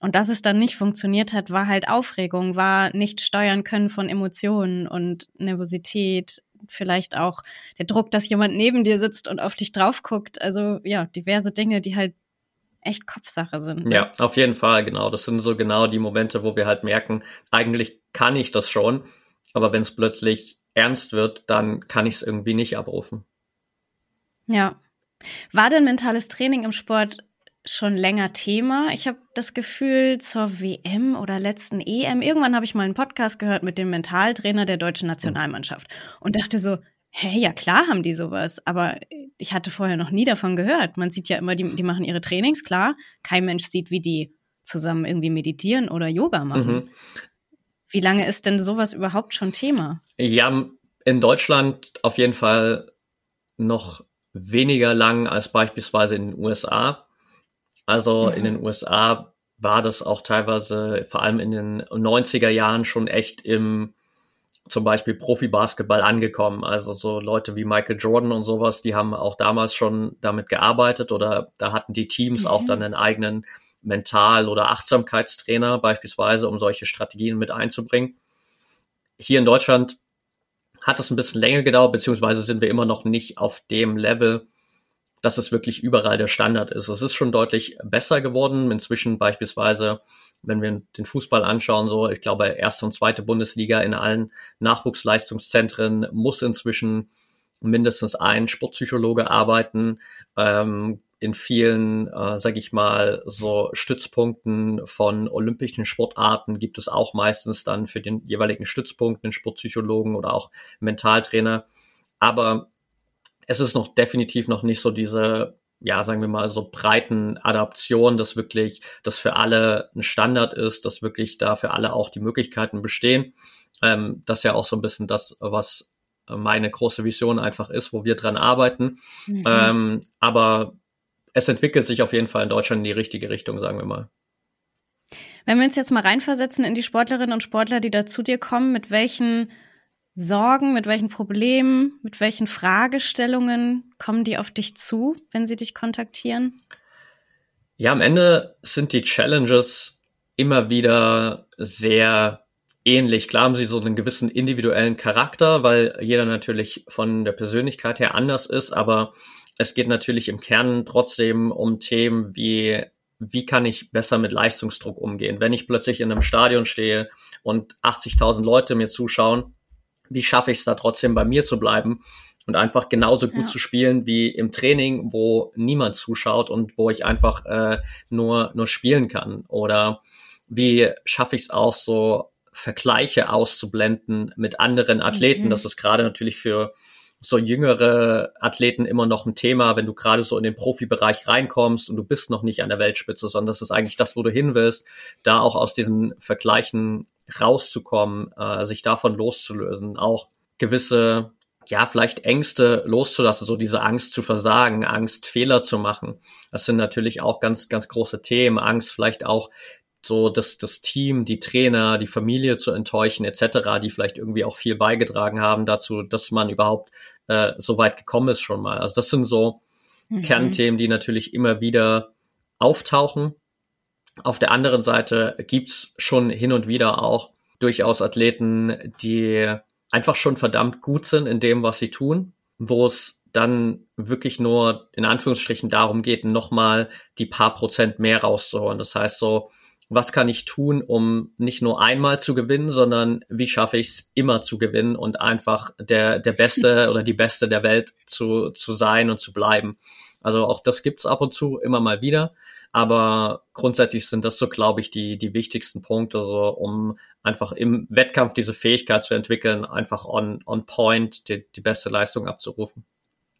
Und dass es dann nicht funktioniert hat, war halt Aufregung, war nicht steuern können von Emotionen und Nervosität, vielleicht auch der Druck, dass jemand neben dir sitzt und auf dich drauf guckt. Also ja, diverse Dinge, die halt echt Kopfsache sind. Ja, auf jeden Fall, genau. Das sind so genau die Momente, wo wir halt merken, eigentlich kann ich das schon, aber wenn es plötzlich ernst wird, dann kann ich es irgendwie nicht abrufen. Ja. War denn mentales Training im Sport schon länger Thema. Ich habe das Gefühl, zur WM oder letzten EM, irgendwann habe ich mal einen Podcast gehört mit dem Mentaltrainer der deutschen Nationalmannschaft und dachte so, hä, ja klar haben die sowas, aber ich hatte vorher noch nie davon gehört. Man sieht ja immer, die, die machen ihre Trainings, klar. Kein Mensch sieht, wie die zusammen irgendwie meditieren oder Yoga machen. Mhm. Wie lange ist denn sowas überhaupt schon Thema? Ja, in Deutschland auf jeden Fall noch weniger lang als beispielsweise in den USA. Also ja. in den USA war das auch teilweise, vor allem in den 90er Jahren, schon echt im zum Beispiel Profi-Basketball angekommen. Also so Leute wie Michael Jordan und sowas, die haben auch damals schon damit gearbeitet oder da hatten die Teams mhm. auch dann einen eigenen Mental- oder Achtsamkeitstrainer beispielsweise, um solche Strategien mit einzubringen. Hier in Deutschland hat es ein bisschen länger gedauert, beziehungsweise sind wir immer noch nicht auf dem Level, dass es wirklich überall der Standard ist. Es ist schon deutlich besser geworden. Inzwischen beispielsweise, wenn wir den Fußball anschauen, so, ich glaube, erste und zweite Bundesliga in allen Nachwuchsleistungszentren muss inzwischen mindestens ein Sportpsychologe arbeiten. Ähm, in vielen, äh, sage ich mal, so Stützpunkten von olympischen Sportarten gibt es auch meistens dann für den jeweiligen Stützpunkt einen Sportpsychologen oder auch Mentaltrainer. Aber es ist noch definitiv noch nicht so diese, ja, sagen wir mal, so breiten Adaption, dass wirklich das für alle ein Standard ist, dass wirklich da für alle auch die Möglichkeiten bestehen. Ähm, das ist ja auch so ein bisschen das, was meine große Vision einfach ist, wo wir dran arbeiten. Mhm. Ähm, aber es entwickelt sich auf jeden Fall in Deutschland in die richtige Richtung, sagen wir mal. Wenn wir uns jetzt mal reinversetzen in die Sportlerinnen und Sportler, die da zu dir kommen, mit welchen Sorgen, mit welchen Problemen, mit welchen Fragestellungen kommen die auf dich zu, wenn sie dich kontaktieren? Ja, am Ende sind die Challenges immer wieder sehr ähnlich. Klar haben sie so einen gewissen individuellen Charakter, weil jeder natürlich von der Persönlichkeit her anders ist, aber es geht natürlich im Kern trotzdem um Themen wie, wie kann ich besser mit Leistungsdruck umgehen? Wenn ich plötzlich in einem Stadion stehe und 80.000 Leute mir zuschauen, wie schaffe ich es da trotzdem bei mir zu bleiben und einfach genauso gut ja. zu spielen wie im Training, wo niemand zuschaut und wo ich einfach äh, nur, nur spielen kann? Oder wie schaffe ich es auch so, Vergleiche auszublenden mit anderen Athleten? Mhm. Das ist gerade natürlich für so jüngere Athleten immer noch ein Thema, wenn du gerade so in den Profibereich reinkommst und du bist noch nicht an der Weltspitze, sondern das ist eigentlich das, wo du hin willst, da auch aus diesen Vergleichen rauszukommen, äh, sich davon loszulösen, auch gewisse ja, vielleicht Ängste loszulassen, so diese Angst zu versagen, Angst Fehler zu machen. Das sind natürlich auch ganz, ganz große Themen. Angst vielleicht auch so das, das Team, die Trainer, die Familie zu enttäuschen etc., die vielleicht irgendwie auch viel beigetragen haben dazu, dass man überhaupt äh, so weit gekommen ist schon mal. Also das sind so mhm. Kernthemen, die natürlich immer wieder auftauchen. Auf der anderen Seite gibt's schon hin und wieder auch durchaus Athleten, die einfach schon verdammt gut sind in dem, was sie tun, wo es dann wirklich nur in Anführungsstrichen darum geht, nochmal die paar Prozent mehr rauszuholen. Das heißt so, was kann ich tun, um nicht nur einmal zu gewinnen, sondern wie schaffe ich es immer zu gewinnen und einfach der, der Beste [LAUGHS] oder die Beste der Welt zu, zu sein und zu bleiben. Also auch das gibt's ab und zu immer mal wieder. Aber grundsätzlich sind das so, glaube ich, die, die wichtigsten Punkte, so, um einfach im Wettkampf diese Fähigkeit zu entwickeln, einfach on, on point die, die beste Leistung abzurufen.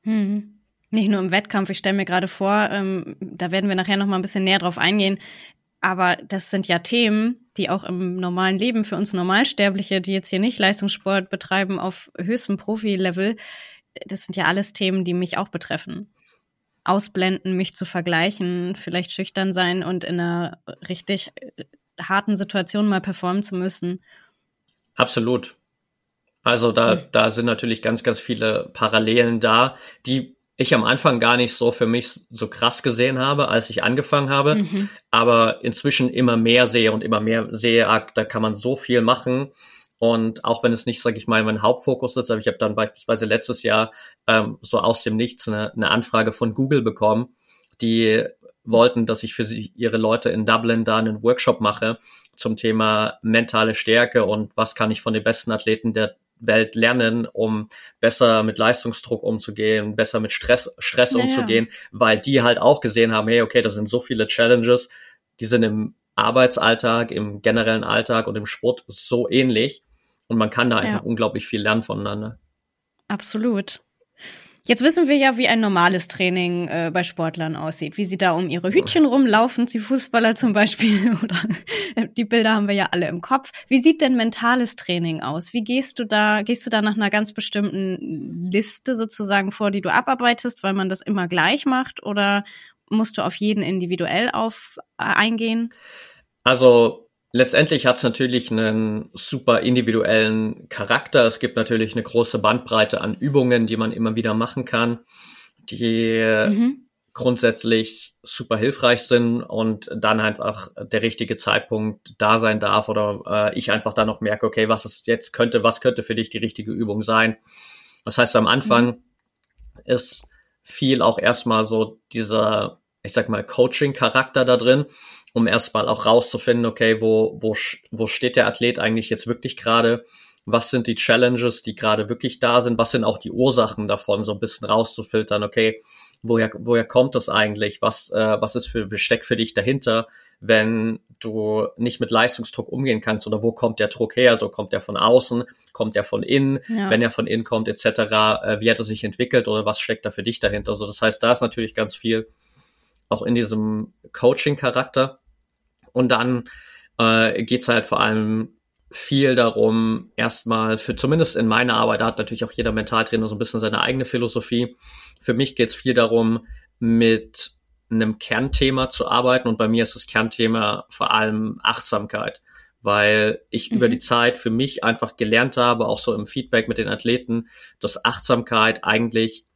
Hm. Nicht nur im Wettkampf, ich stelle mir gerade vor, ähm, da werden wir nachher noch mal ein bisschen näher drauf eingehen. Aber das sind ja Themen, die auch im normalen Leben für uns Normalsterbliche, die jetzt hier nicht Leistungssport betreiben auf höchstem Profi-Level, das sind ja alles Themen, die mich auch betreffen. Ausblenden, mich zu vergleichen, vielleicht schüchtern sein und in einer richtig äh, harten Situation mal performen zu müssen. Absolut. Also da, da sind natürlich ganz, ganz viele Parallelen da, die ich am Anfang gar nicht so für mich so krass gesehen habe, als ich angefangen habe, mhm. aber inzwischen immer mehr sehe und immer mehr sehe, ah, da kann man so viel machen. Und auch wenn es nicht, sage ich mal, mein Hauptfokus ist, aber ich habe dann beispielsweise letztes Jahr ähm, so aus dem Nichts eine, eine Anfrage von Google bekommen, die wollten, dass ich für sie, ihre Leute in Dublin da einen Workshop mache zum Thema mentale Stärke und was kann ich von den besten Athleten der Welt lernen, um besser mit Leistungsdruck umzugehen, besser mit Stress, Stress naja. umzugehen, weil die halt auch gesehen haben, hey, okay, das sind so viele Challenges, die sind im Arbeitsalltag, im generellen Alltag und im Sport so ähnlich und man kann da einfach ja. unglaublich viel lernen voneinander. Absolut. Jetzt wissen wir ja, wie ein normales Training äh, bei Sportlern aussieht, wie sie da um ihre Hütchen rumlaufen, die Fußballer zum Beispiel, [LAUGHS] oder die Bilder haben wir ja alle im Kopf. Wie sieht denn mentales Training aus? Wie gehst du da, gehst du da nach einer ganz bestimmten Liste sozusagen vor, die du abarbeitest, weil man das immer gleich macht, oder musst du auf jeden individuell auf äh, eingehen? Also Letztendlich hat es natürlich einen super individuellen Charakter. Es gibt natürlich eine große Bandbreite an Übungen, die man immer wieder machen kann. Die mhm. grundsätzlich super hilfreich sind und dann einfach der richtige Zeitpunkt da sein darf oder äh, ich einfach dann noch merke, okay, was ist jetzt könnte, was könnte für dich die richtige Übung sein. Das heißt, am Anfang mhm. ist viel auch erstmal so dieser, ich sag mal, Coaching-Charakter da drin, um erstmal auch rauszufinden, okay, wo, wo, wo steht der Athlet eigentlich jetzt wirklich gerade? Was sind die Challenges, die gerade wirklich da sind? Was sind auch die Ursachen davon, so ein bisschen rauszufiltern, okay, woher, woher kommt das eigentlich? Was, äh, was ist für, steckt für dich dahinter, wenn du nicht mit Leistungsdruck umgehen kannst oder wo kommt der Druck her? So kommt der von außen, kommt der von innen, ja. wenn er von innen kommt, etc. Äh, wie hat er sich entwickelt oder was steckt da für dich dahinter? So, das heißt, da ist natürlich ganz viel auch in diesem Coaching-Charakter. Und dann äh, geht halt vor allem viel darum, erstmal für zumindest in meiner Arbeit, da hat natürlich auch jeder Mentaltrainer so ein bisschen seine eigene Philosophie. Für mich geht es viel darum, mit einem Kernthema zu arbeiten und bei mir ist das Kernthema vor allem Achtsamkeit, weil ich mhm. über die Zeit für mich einfach gelernt habe, auch so im Feedback mit den Athleten, dass Achtsamkeit eigentlich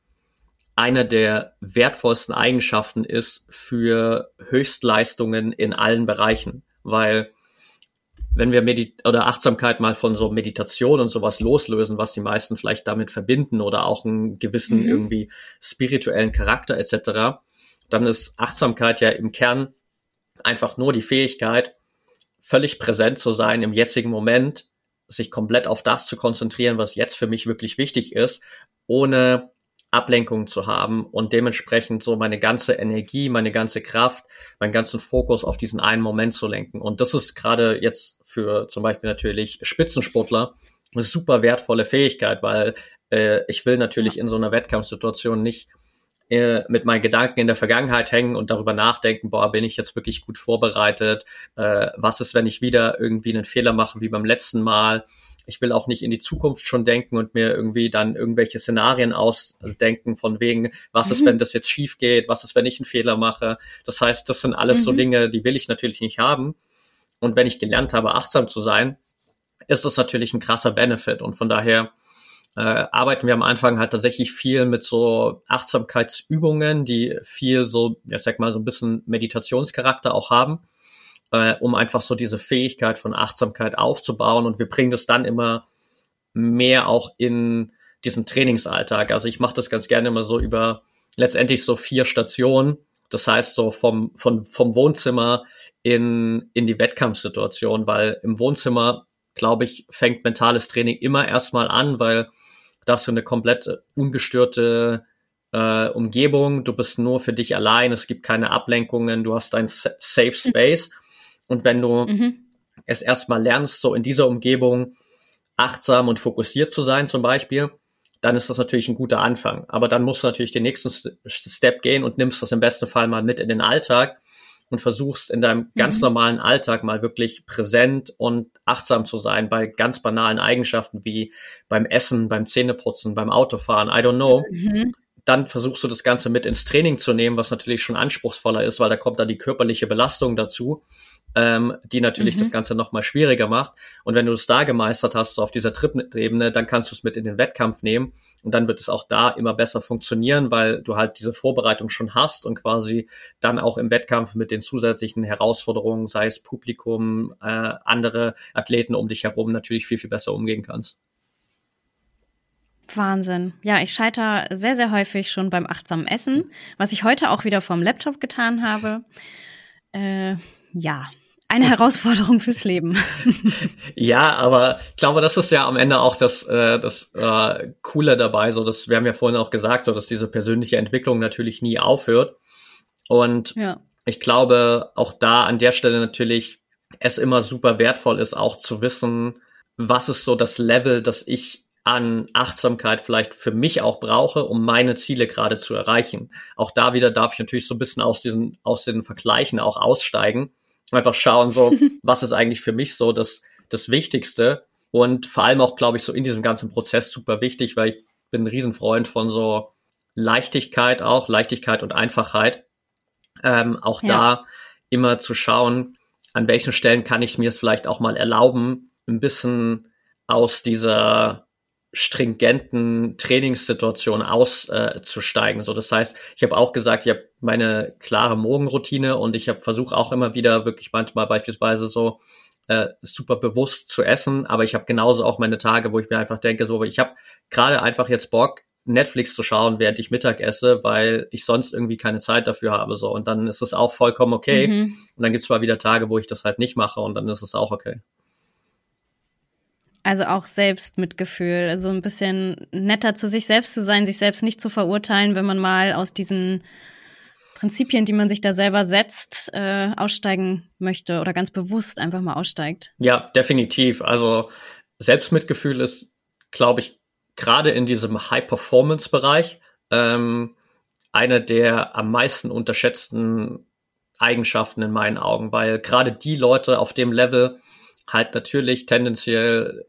eine der wertvollsten Eigenschaften ist für Höchstleistungen in allen Bereichen, weil wenn wir Medit oder Achtsamkeit mal von so Meditation und sowas loslösen, was die meisten vielleicht damit verbinden oder auch einen gewissen mhm. irgendwie spirituellen Charakter etc., dann ist Achtsamkeit ja im Kern einfach nur die Fähigkeit, völlig präsent zu sein im jetzigen Moment, sich komplett auf das zu konzentrieren, was jetzt für mich wirklich wichtig ist, ohne Ablenkung zu haben und dementsprechend so meine ganze Energie, meine ganze Kraft, meinen ganzen Fokus auf diesen einen Moment zu lenken. Und das ist gerade jetzt für zum Beispiel natürlich Spitzensportler eine super wertvolle Fähigkeit, weil äh, ich will natürlich in so einer Wettkampfsituation nicht äh, mit meinen Gedanken in der Vergangenheit hängen und darüber nachdenken, boah, bin ich jetzt wirklich gut vorbereitet? Äh, was ist, wenn ich wieder irgendwie einen Fehler mache wie beim letzten Mal? Ich will auch nicht in die Zukunft schon denken und mir irgendwie dann irgendwelche Szenarien ausdenken von wegen, was ist, mhm. wenn das jetzt schief geht, was ist, wenn ich einen Fehler mache. Das heißt, das sind alles mhm. so Dinge, die will ich natürlich nicht haben. Und wenn ich gelernt habe, achtsam zu sein, ist das natürlich ein krasser Benefit. Und von daher äh, arbeiten wir am Anfang halt tatsächlich viel mit so Achtsamkeitsübungen, die viel so, ja, sag mal, so ein bisschen Meditationscharakter auch haben äh, um einfach so diese Fähigkeit von Achtsamkeit aufzubauen. Und wir bringen das dann immer mehr auch in diesen Trainingsalltag. Also ich mache das ganz gerne immer so über letztendlich so vier Stationen. Das heißt so vom, vom, vom Wohnzimmer in, in die Wettkampfsituation, weil im Wohnzimmer, glaube ich, fängt mentales Training immer erstmal an, weil da hast du eine komplett ungestörte äh, Umgebung, du bist nur für dich allein, es gibt keine Ablenkungen, du hast dein Safe Space. Und wenn du mhm. es erstmal lernst, so in dieser Umgebung achtsam und fokussiert zu sein zum Beispiel, dann ist das natürlich ein guter Anfang. Aber dann musst du natürlich den nächsten Step gehen und nimmst das im besten Fall mal mit in den Alltag und versuchst in deinem ganz mhm. normalen Alltag mal wirklich präsent und achtsam zu sein bei ganz banalen Eigenschaften wie beim Essen, beim Zähneputzen, beim Autofahren, I don't know. Mhm dann versuchst du das Ganze mit ins Training zu nehmen, was natürlich schon anspruchsvoller ist, weil da kommt dann die körperliche Belastung dazu ähm, die natürlich mhm. das Ganze nochmal schwieriger macht. Und wenn du es da gemeistert hast, so auf dieser Trittebene, dann kannst du es mit in den Wettkampf nehmen und dann wird es auch da immer besser funktionieren, weil du halt diese Vorbereitung schon hast und quasi dann auch im Wettkampf mit den zusätzlichen Herausforderungen, sei es Publikum, äh, andere Athleten um dich herum, natürlich viel, viel besser umgehen kannst. Wahnsinn. Ja, ich scheitere sehr, sehr häufig schon beim achtsamen Essen, was ich heute auch wieder vom Laptop getan habe. Äh, ja, eine Herausforderung fürs Leben. [LAUGHS] ja, aber ich glaube, das ist ja am Ende auch das, äh, das äh, Coole dabei. So, dass wir haben ja vorhin auch gesagt, so dass diese persönliche Entwicklung natürlich nie aufhört. Und ja. ich glaube, auch da an der Stelle natürlich es immer super wertvoll ist, auch zu wissen, was ist so das Level, das ich an Achtsamkeit vielleicht für mich auch brauche, um meine Ziele gerade zu erreichen. Auch da wieder darf ich natürlich so ein bisschen aus diesen, aus den Vergleichen auch aussteigen einfach schauen, so, [LAUGHS] was ist eigentlich für mich so das, das Wichtigste und vor allem auch, glaube ich, so in diesem ganzen Prozess super wichtig, weil ich bin ein Riesenfreund von so Leichtigkeit auch, Leichtigkeit und Einfachheit. Ähm, auch ja. da immer zu schauen, an welchen Stellen kann ich mir es vielleicht auch mal erlauben, ein bisschen aus dieser stringenten Trainingssituation auszusteigen. Äh, so, das heißt, ich habe auch gesagt, ich habe meine klare Morgenroutine und ich habe versuche auch immer wieder wirklich manchmal beispielsweise so äh, super bewusst zu essen, aber ich habe genauso auch meine Tage, wo ich mir einfach denke, so ich habe gerade einfach jetzt Bock, Netflix zu schauen, während ich Mittag esse, weil ich sonst irgendwie keine Zeit dafür habe. So. Und dann ist es auch vollkommen okay. Mhm. Und dann gibt es mal wieder Tage, wo ich das halt nicht mache und dann ist es auch okay. Also auch Selbstmitgefühl, also ein bisschen netter zu sich selbst zu sein, sich selbst nicht zu verurteilen, wenn man mal aus diesen Prinzipien, die man sich da selber setzt, äh, aussteigen möchte oder ganz bewusst einfach mal aussteigt. Ja, definitiv. Also Selbstmitgefühl ist, glaube ich, gerade in diesem High-Performance-Bereich ähm, eine der am meisten unterschätzten Eigenschaften in meinen Augen, weil gerade die Leute auf dem Level halt natürlich tendenziell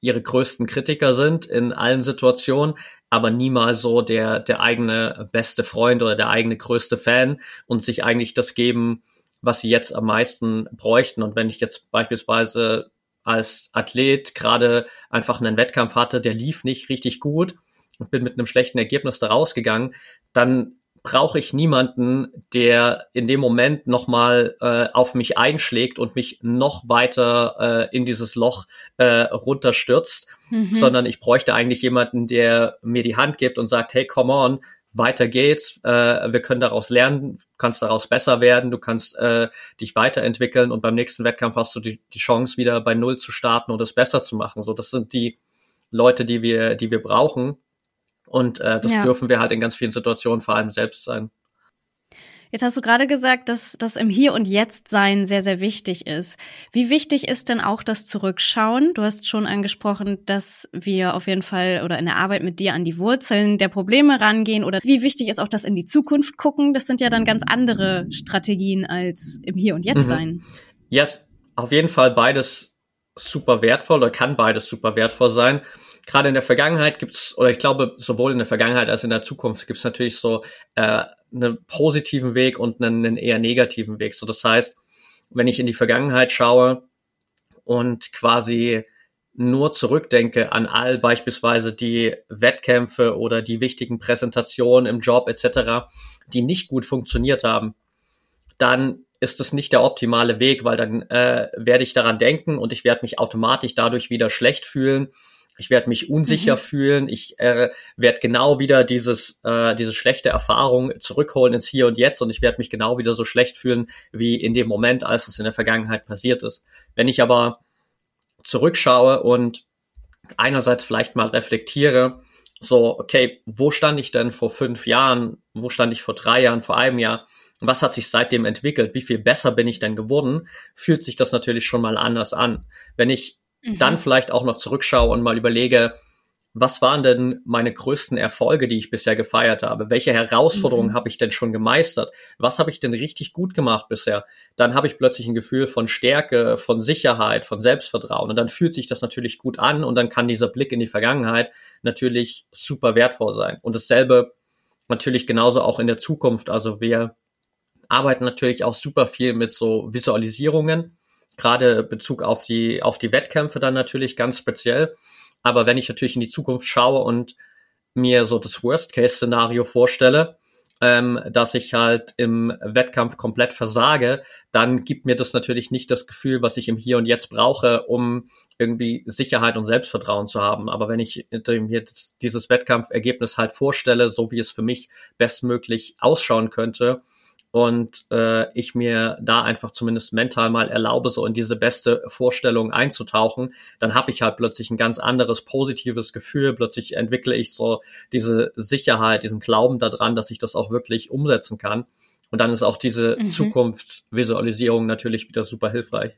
ihre größten Kritiker sind in allen Situationen, aber niemals so der, der eigene beste Freund oder der eigene größte Fan und sich eigentlich das geben, was sie jetzt am meisten bräuchten. Und wenn ich jetzt beispielsweise als Athlet gerade einfach einen Wettkampf hatte, der lief nicht richtig gut und bin mit einem schlechten Ergebnis da rausgegangen, dann brauche ich niemanden, der in dem Moment nochmal äh, auf mich einschlägt und mich noch weiter äh, in dieses Loch äh, runterstürzt, mhm. sondern ich bräuchte eigentlich jemanden, der mir die Hand gibt und sagt, hey, come on, weiter geht's, äh, wir können daraus lernen, du kannst daraus besser werden, du kannst äh, dich weiterentwickeln und beim nächsten Wettkampf hast du die, die Chance, wieder bei Null zu starten und es besser zu machen. So, das sind die Leute, die wir, die wir brauchen. Und äh, das ja. dürfen wir halt in ganz vielen Situationen vor allem selbst sein. Jetzt hast du gerade gesagt, dass das im Hier und Jetzt sein sehr, sehr wichtig ist. Wie wichtig ist denn auch das Zurückschauen? Du hast schon angesprochen, dass wir auf jeden Fall oder in der Arbeit mit dir an die Wurzeln der Probleme rangehen oder wie wichtig ist auch das in die Zukunft gucken? Das sind ja dann ganz andere Strategien als im Hier und Jetzt mhm. sein. Ja, yes, auf jeden Fall beides super wertvoll oder kann beides super wertvoll sein gerade in der Vergangenheit gibt's oder ich glaube, sowohl in der Vergangenheit als in der Zukunft gibt's natürlich so äh, einen positiven Weg und einen, einen eher negativen Weg. So, das heißt, wenn ich in die Vergangenheit schaue und quasi nur zurückdenke an all beispielsweise die Wettkämpfe oder die wichtigen Präsentationen im Job etc., die nicht gut funktioniert haben, dann ist das nicht der optimale Weg, weil dann äh, werde ich daran denken und ich werde mich automatisch dadurch wieder schlecht fühlen ich werde mich unsicher mhm. fühlen, ich äh, werde genau wieder dieses, äh, diese schlechte Erfahrung zurückholen ins Hier und Jetzt und ich werde mich genau wieder so schlecht fühlen wie in dem Moment, als es in der Vergangenheit passiert ist. Wenn ich aber zurückschaue und einerseits vielleicht mal reflektiere, so, okay, wo stand ich denn vor fünf Jahren? Wo stand ich vor drei Jahren, vor einem Jahr? Was hat sich seitdem entwickelt? Wie viel besser bin ich denn geworden? Fühlt sich das natürlich schon mal anders an. Wenn ich mhm. dann vielleicht auch noch zurückschaue und mal überlege, was waren denn meine größten Erfolge, die ich bisher gefeiert habe? Welche Herausforderungen mhm. habe ich denn schon gemeistert? Was habe ich denn richtig gut gemacht bisher? Dann habe ich plötzlich ein Gefühl von Stärke, von Sicherheit, von Selbstvertrauen. Und dann fühlt sich das natürlich gut an und dann kann dieser Blick in die Vergangenheit natürlich super wertvoll sein. Und dasselbe natürlich genauso auch in der Zukunft. Also wir arbeiten natürlich auch super viel mit so Visualisierungen gerade Bezug auf die, auf die Wettkämpfe dann natürlich ganz speziell. Aber wenn ich natürlich in die Zukunft schaue und mir so das Worst-Case-Szenario vorstelle, ähm, dass ich halt im Wettkampf komplett versage, dann gibt mir das natürlich nicht das Gefühl, was ich im Hier und Jetzt brauche, um irgendwie Sicherheit und Selbstvertrauen zu haben. Aber wenn ich mir dieses Wettkampfergebnis halt vorstelle, so wie es für mich bestmöglich ausschauen könnte, und äh, ich mir da einfach zumindest mental mal erlaube, so in diese beste Vorstellung einzutauchen, dann habe ich halt plötzlich ein ganz anderes positives Gefühl. Plötzlich entwickle ich so diese Sicherheit, diesen Glauben daran, dass ich das auch wirklich umsetzen kann. Und dann ist auch diese mhm. Zukunftsvisualisierung natürlich wieder super hilfreich.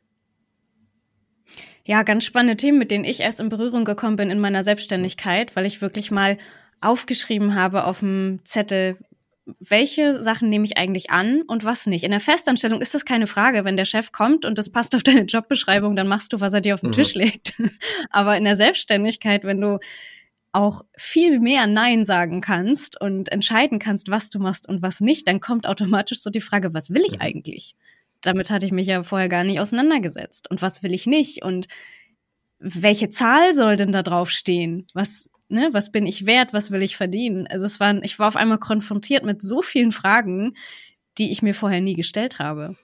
Ja, ganz spannende Themen, mit denen ich erst in Berührung gekommen bin in meiner Selbstständigkeit, weil ich wirklich mal aufgeschrieben habe auf dem Zettel, welche Sachen nehme ich eigentlich an und was nicht. In der Festanstellung ist das keine Frage. Wenn der Chef kommt und das passt auf deine Jobbeschreibung, dann machst du, was er dir auf den mhm. Tisch legt. [LAUGHS] Aber in der Selbstständigkeit, wenn du auch viel mehr Nein sagen kannst und entscheiden kannst, was du machst und was nicht, dann kommt automatisch so die Frage, was will ich mhm. eigentlich? Damit hatte ich mich ja vorher gar nicht auseinandergesetzt. Und was will ich nicht? Und welche Zahl soll denn da drauf stehen? Was ne, was bin ich wert, was will ich verdienen? Also es waren, ich war auf einmal konfrontiert mit so vielen Fragen, die ich mir vorher nie gestellt habe.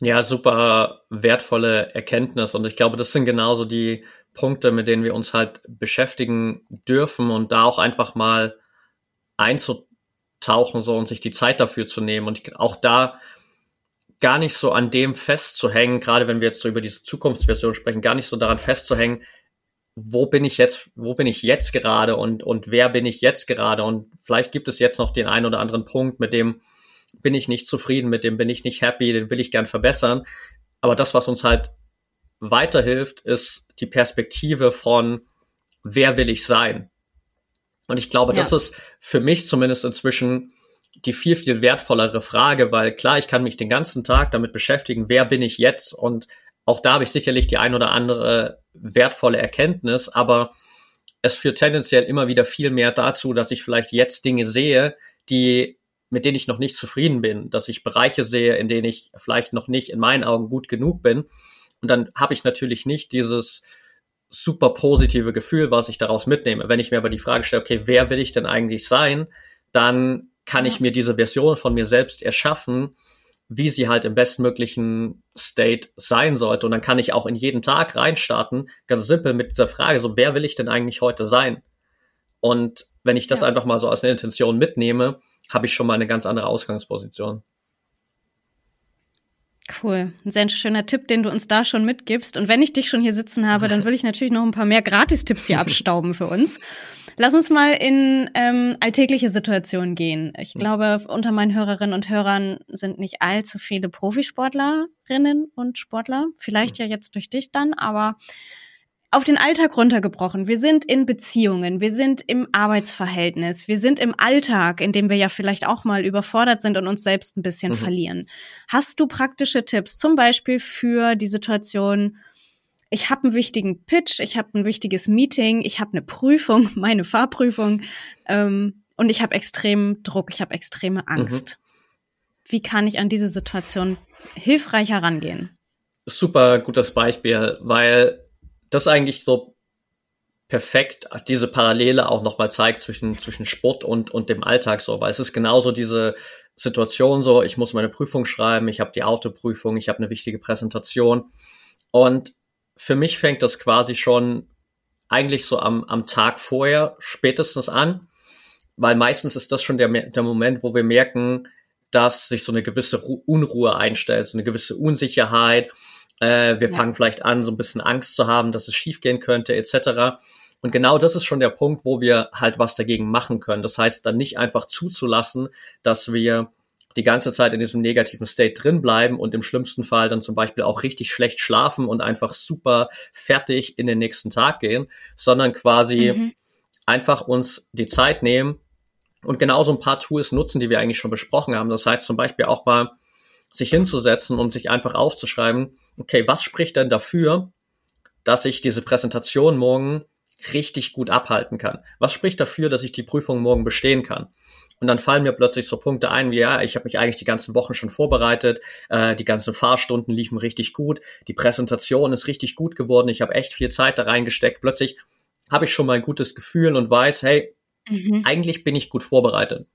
Ja, super wertvolle Erkenntnis. Und ich glaube, das sind genauso die Punkte, mit denen wir uns halt beschäftigen dürfen und da auch einfach mal einzutauchen so und sich die Zeit dafür zu nehmen. Und auch da gar nicht so an dem festzuhängen, gerade wenn wir jetzt so über diese Zukunftsversion sprechen, gar nicht so daran festzuhängen, wo bin ich jetzt, wo bin ich jetzt gerade und, und wer bin ich jetzt gerade? Und vielleicht gibt es jetzt noch den einen oder anderen Punkt, mit dem bin ich nicht zufrieden, mit dem bin ich nicht happy, den will ich gern verbessern. Aber das, was uns halt weiterhilft, ist die Perspektive von, wer will ich sein? Und ich glaube, ja. das ist für mich zumindest inzwischen die viel, viel wertvollere Frage, weil klar, ich kann mich den ganzen Tag damit beschäftigen, wer bin ich jetzt? Und auch da habe ich sicherlich die ein oder andere wertvolle Erkenntnis, aber es führt tendenziell immer wieder viel mehr dazu, dass ich vielleicht jetzt Dinge sehe, die mit denen ich noch nicht zufrieden bin, dass ich Bereiche sehe, in denen ich vielleicht noch nicht in meinen Augen gut genug bin. Und dann habe ich natürlich nicht dieses super positive Gefühl, was ich daraus mitnehme. Wenn ich mir aber die Frage stelle, okay, wer will ich denn eigentlich sein, dann kann ich mir diese Version von mir selbst erschaffen, wie sie halt im bestmöglichen State sein sollte. Und dann kann ich auch in jeden Tag reinstarten, ganz simpel mit dieser Frage, so wer will ich denn eigentlich heute sein? Und wenn ich das ja. einfach mal so als eine Intention mitnehme, habe ich schon mal eine ganz andere Ausgangsposition. Cool. Ein sehr schöner Tipp, den du uns da schon mitgibst. Und wenn ich dich schon hier sitzen habe, dann will ich natürlich noch ein paar mehr Gratistipps hier [LAUGHS] abstauben für uns. Lass uns mal in ähm, alltägliche Situationen gehen. Ich hm. glaube, unter meinen Hörerinnen und Hörern sind nicht allzu viele Profisportlerinnen und Sportler. Vielleicht hm. ja jetzt durch dich dann, aber auf den Alltag runtergebrochen. Wir sind in Beziehungen, wir sind im Arbeitsverhältnis, wir sind im Alltag, in dem wir ja vielleicht auch mal überfordert sind und uns selbst ein bisschen mhm. verlieren. Hast du praktische Tipps, zum Beispiel für die Situation, ich habe einen wichtigen Pitch, ich habe ein wichtiges Meeting, ich habe eine Prüfung, [LAUGHS] meine Fahrprüfung ähm, und ich habe extremen Druck, ich habe extreme Angst. Mhm. Wie kann ich an diese Situation hilfreich herangehen? Super gutes Beispiel, weil das eigentlich so perfekt diese Parallele auch nochmal zeigt zwischen, zwischen Sport und, und dem Alltag so, weil es ist genauso diese Situation so, ich muss meine Prüfung schreiben, ich habe die Autoprüfung, ich habe eine wichtige Präsentation und für mich fängt das quasi schon eigentlich so am, am Tag vorher spätestens an, weil meistens ist das schon der, der Moment, wo wir merken, dass sich so eine gewisse Unruhe einstellt, so eine gewisse Unsicherheit, äh, wir ja. fangen vielleicht an, so ein bisschen Angst zu haben, dass es schiefgehen könnte, etc. Und genau das ist schon der Punkt, wo wir halt was dagegen machen können. Das heißt, dann nicht einfach zuzulassen, dass wir die ganze Zeit in diesem negativen State drin bleiben und im schlimmsten Fall dann zum Beispiel auch richtig schlecht schlafen und einfach super fertig in den nächsten Tag gehen, sondern quasi mhm. einfach uns die Zeit nehmen und genauso ein paar Tools nutzen, die wir eigentlich schon besprochen haben. Das heißt zum Beispiel auch mal sich hinzusetzen und sich einfach aufzuschreiben, okay, was spricht denn dafür, dass ich diese Präsentation morgen richtig gut abhalten kann? Was spricht dafür, dass ich die Prüfung morgen bestehen kann? Und dann fallen mir plötzlich so Punkte ein, wie ja, ich habe mich eigentlich die ganzen Wochen schon vorbereitet, äh, die ganzen Fahrstunden liefen richtig gut, die Präsentation ist richtig gut geworden, ich habe echt viel Zeit da reingesteckt. Plötzlich habe ich schon mal ein gutes Gefühl und weiß, hey, mhm. eigentlich bin ich gut vorbereitet.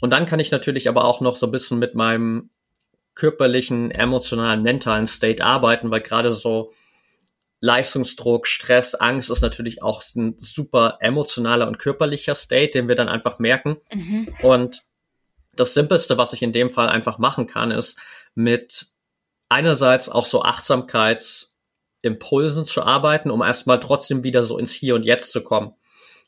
Und dann kann ich natürlich aber auch noch so ein bisschen mit meinem körperlichen, emotionalen, mentalen State arbeiten, weil gerade so Leistungsdruck, Stress, Angst ist natürlich auch ein super emotionaler und körperlicher State, den wir dann einfach merken. Mhm. Und das Simpelste, was ich in dem Fall einfach machen kann, ist mit einerseits auch so Achtsamkeitsimpulsen zu arbeiten, um erstmal trotzdem wieder so ins Hier und Jetzt zu kommen.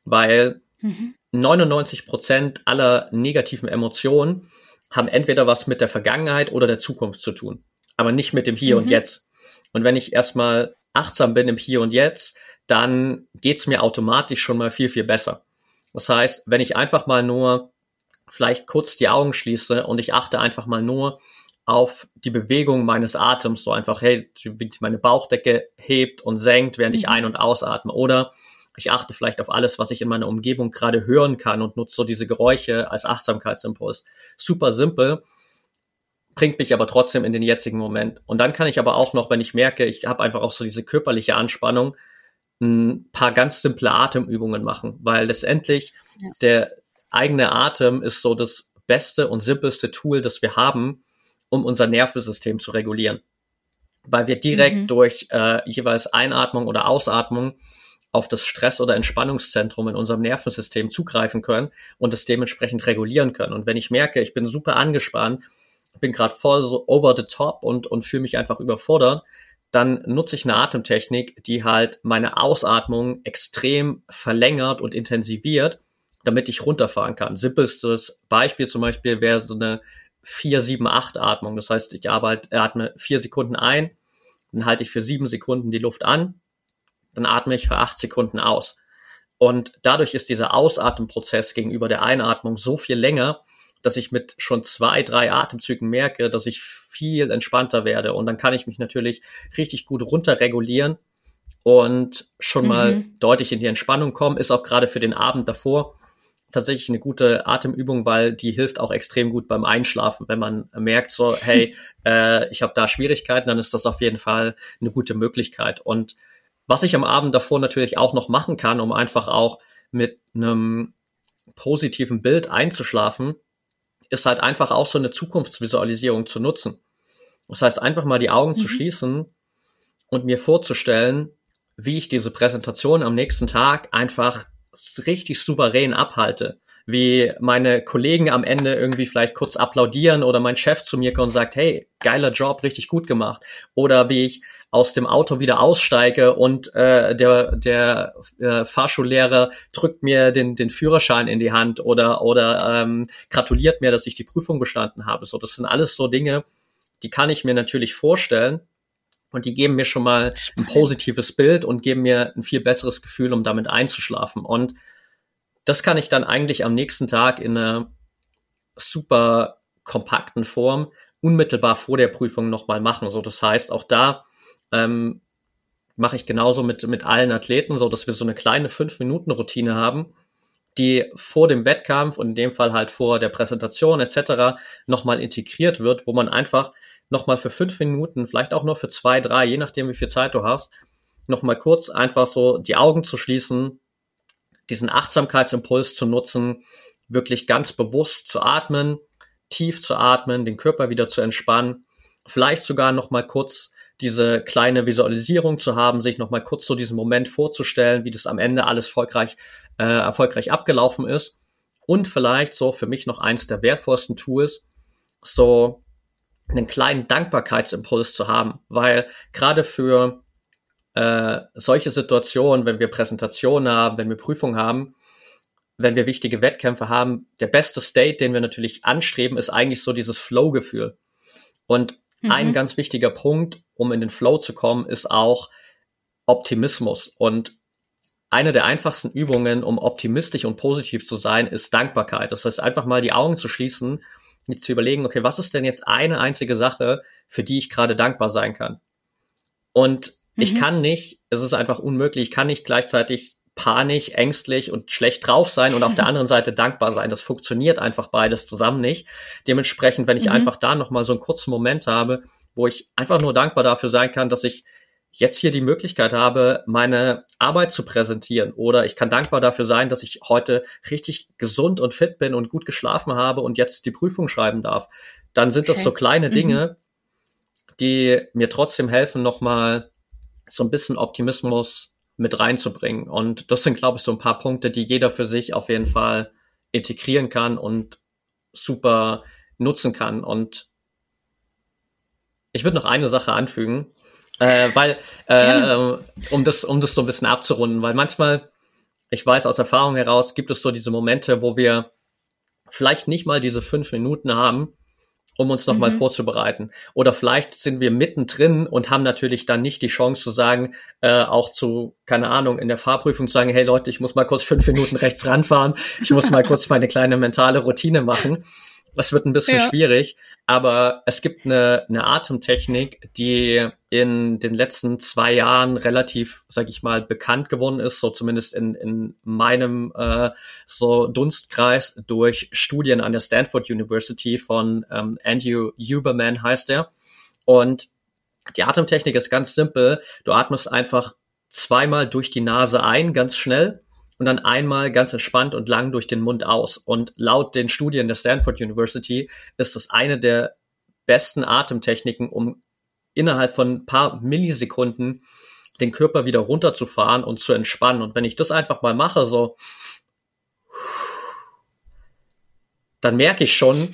Weil mhm. 99 Prozent aller negativen Emotionen haben entweder was mit der Vergangenheit oder der Zukunft zu tun, aber nicht mit dem Hier mhm. und Jetzt. Und wenn ich erstmal achtsam bin im Hier und Jetzt, dann geht's mir automatisch schon mal viel, viel besser. Das heißt, wenn ich einfach mal nur vielleicht kurz die Augen schließe und ich achte einfach mal nur auf die Bewegung meines Atems, so einfach, hey, wie meine Bauchdecke hebt und senkt, während mhm. ich ein- und ausatme. Oder ich achte vielleicht auf alles, was ich in meiner Umgebung gerade hören kann und nutze so diese Geräusche als Achtsamkeitsimpuls. Super simpel, bringt mich aber trotzdem in den jetzigen Moment. Und dann kann ich aber auch noch, wenn ich merke, ich habe einfach auch so diese körperliche Anspannung, ein paar ganz simple Atemübungen machen, weil letztendlich ja. der eigene Atem ist so das beste und simpelste Tool, das wir haben, um unser Nervensystem zu regulieren. Weil wir direkt mhm. durch äh, jeweils Einatmung oder Ausatmung auf das Stress- oder Entspannungszentrum in unserem Nervensystem zugreifen können und es dementsprechend regulieren können. Und wenn ich merke, ich bin super angespannt, bin gerade voll so over the top und, und fühle mich einfach überfordert, dann nutze ich eine Atemtechnik, die halt meine Ausatmung extrem verlängert und intensiviert, damit ich runterfahren kann. Simpelstes Beispiel zum Beispiel wäre so eine 4-7-8-Atmung. Das heißt, ich arbeite, atme vier Sekunden ein, dann halte ich für sieben Sekunden die Luft an, dann atme ich für acht Sekunden aus. Und dadurch ist dieser Ausatmenprozess gegenüber der Einatmung so viel länger, dass ich mit schon zwei, drei Atemzügen merke, dass ich viel entspannter werde. Und dann kann ich mich natürlich richtig gut runterregulieren und schon mhm. mal deutlich in die Entspannung kommen. Ist auch gerade für den Abend davor tatsächlich eine gute Atemübung, weil die hilft auch extrem gut beim Einschlafen. Wenn man merkt, so, [LAUGHS] hey, äh, ich habe da Schwierigkeiten, dann ist das auf jeden Fall eine gute Möglichkeit. Und was ich am Abend davor natürlich auch noch machen kann, um einfach auch mit einem positiven Bild einzuschlafen, ist halt einfach auch so eine Zukunftsvisualisierung zu nutzen. Das heißt, einfach mal die Augen mhm. zu schließen und mir vorzustellen, wie ich diese Präsentation am nächsten Tag einfach richtig souverän abhalte. Wie meine Kollegen am Ende irgendwie vielleicht kurz applaudieren oder mein Chef zu mir kommt und sagt, hey, geiler Job, richtig gut gemacht. Oder wie ich aus dem Auto wieder aussteige und äh, der, der äh, Fahrschullehrer drückt mir den, den Führerschein in die Hand oder, oder ähm, gratuliert mir, dass ich die Prüfung bestanden habe. So, das sind alles so Dinge, die kann ich mir natürlich vorstellen und die geben mir schon mal ein positives Bild und geben mir ein viel besseres Gefühl, um damit einzuschlafen. Und das kann ich dann eigentlich am nächsten Tag in einer super kompakten Form unmittelbar vor der Prüfung nochmal machen. So, das heißt, auch da ähm, mache ich genauso mit, mit allen Athleten, so dass wir so eine kleine 5-Minuten-Routine haben, die vor dem Wettkampf und in dem Fall halt vor der Präsentation etc. nochmal integriert wird, wo man einfach nochmal für fünf Minuten, vielleicht auch nur für zwei, drei, je nachdem wie viel Zeit du hast, nochmal kurz einfach so die Augen zu schließen, diesen Achtsamkeitsimpuls zu nutzen, wirklich ganz bewusst zu atmen, tief zu atmen, den Körper wieder zu entspannen, vielleicht sogar nochmal kurz diese kleine Visualisierung zu haben, sich nochmal kurz so diesen Moment vorzustellen, wie das am Ende alles erfolgreich, äh, erfolgreich abgelaufen ist. Und vielleicht so für mich noch eins der wertvollsten Tools, so einen kleinen Dankbarkeitsimpuls zu haben, weil gerade für äh, solche Situationen, wenn wir Präsentationen haben, wenn wir Prüfungen haben, wenn wir wichtige Wettkämpfe haben, der beste State, den wir natürlich anstreben, ist eigentlich so dieses Flow-Gefühl. Und Mhm. Ein ganz wichtiger Punkt, um in den Flow zu kommen, ist auch Optimismus. Und eine der einfachsten Übungen, um optimistisch und positiv zu sein, ist Dankbarkeit. Das heißt, einfach mal die Augen zu schließen, zu überlegen, okay, was ist denn jetzt eine einzige Sache, für die ich gerade dankbar sein kann? Und mhm. ich kann nicht, es ist einfach unmöglich, ich kann nicht gleichzeitig panisch, ängstlich und schlecht drauf sein und auf der [LAUGHS] anderen Seite dankbar sein. Das funktioniert einfach beides zusammen nicht. Dementsprechend, wenn ich mhm. einfach da nochmal so einen kurzen Moment habe, wo ich einfach nur dankbar dafür sein kann, dass ich jetzt hier die Möglichkeit habe, meine Arbeit zu präsentieren oder ich kann dankbar dafür sein, dass ich heute richtig gesund und fit bin und gut geschlafen habe und jetzt die Prüfung schreiben darf, dann sind okay. das so kleine mhm. Dinge, mhm. die mir trotzdem helfen, nochmal so ein bisschen Optimismus mit reinzubringen. Und das sind, glaube ich, so ein paar Punkte, die jeder für sich auf jeden Fall integrieren kann und super nutzen kann. Und ich würde noch eine Sache anfügen, äh, weil, äh, um das, um das so ein bisschen abzurunden, weil manchmal, ich weiß aus Erfahrung heraus, gibt es so diese Momente, wo wir vielleicht nicht mal diese fünf Minuten haben, um uns nochmal mhm. vorzubereiten. Oder vielleicht sind wir mittendrin und haben natürlich dann nicht die Chance zu sagen, äh, auch zu, keine Ahnung, in der Fahrprüfung zu sagen, hey Leute, ich muss mal kurz fünf Minuten rechts ranfahren, ich muss mal kurz meine kleine mentale Routine machen. Das wird ein bisschen ja. schwierig, aber es gibt eine, eine Atemtechnik, die in den letzten zwei Jahren relativ, sag ich mal, bekannt geworden ist, so zumindest in, in meinem äh, so Dunstkreis durch Studien an der Stanford University von ähm, Andrew Huberman heißt er. Und die Atemtechnik ist ganz simpel. Du atmest einfach zweimal durch die Nase ein, ganz schnell, und dann einmal ganz entspannt und lang durch den Mund aus. Und laut den Studien der Stanford University ist das eine der besten Atemtechniken, um innerhalb von ein paar Millisekunden den Körper wieder runterzufahren und zu entspannen. Und wenn ich das einfach mal mache, so, dann merke ich schon,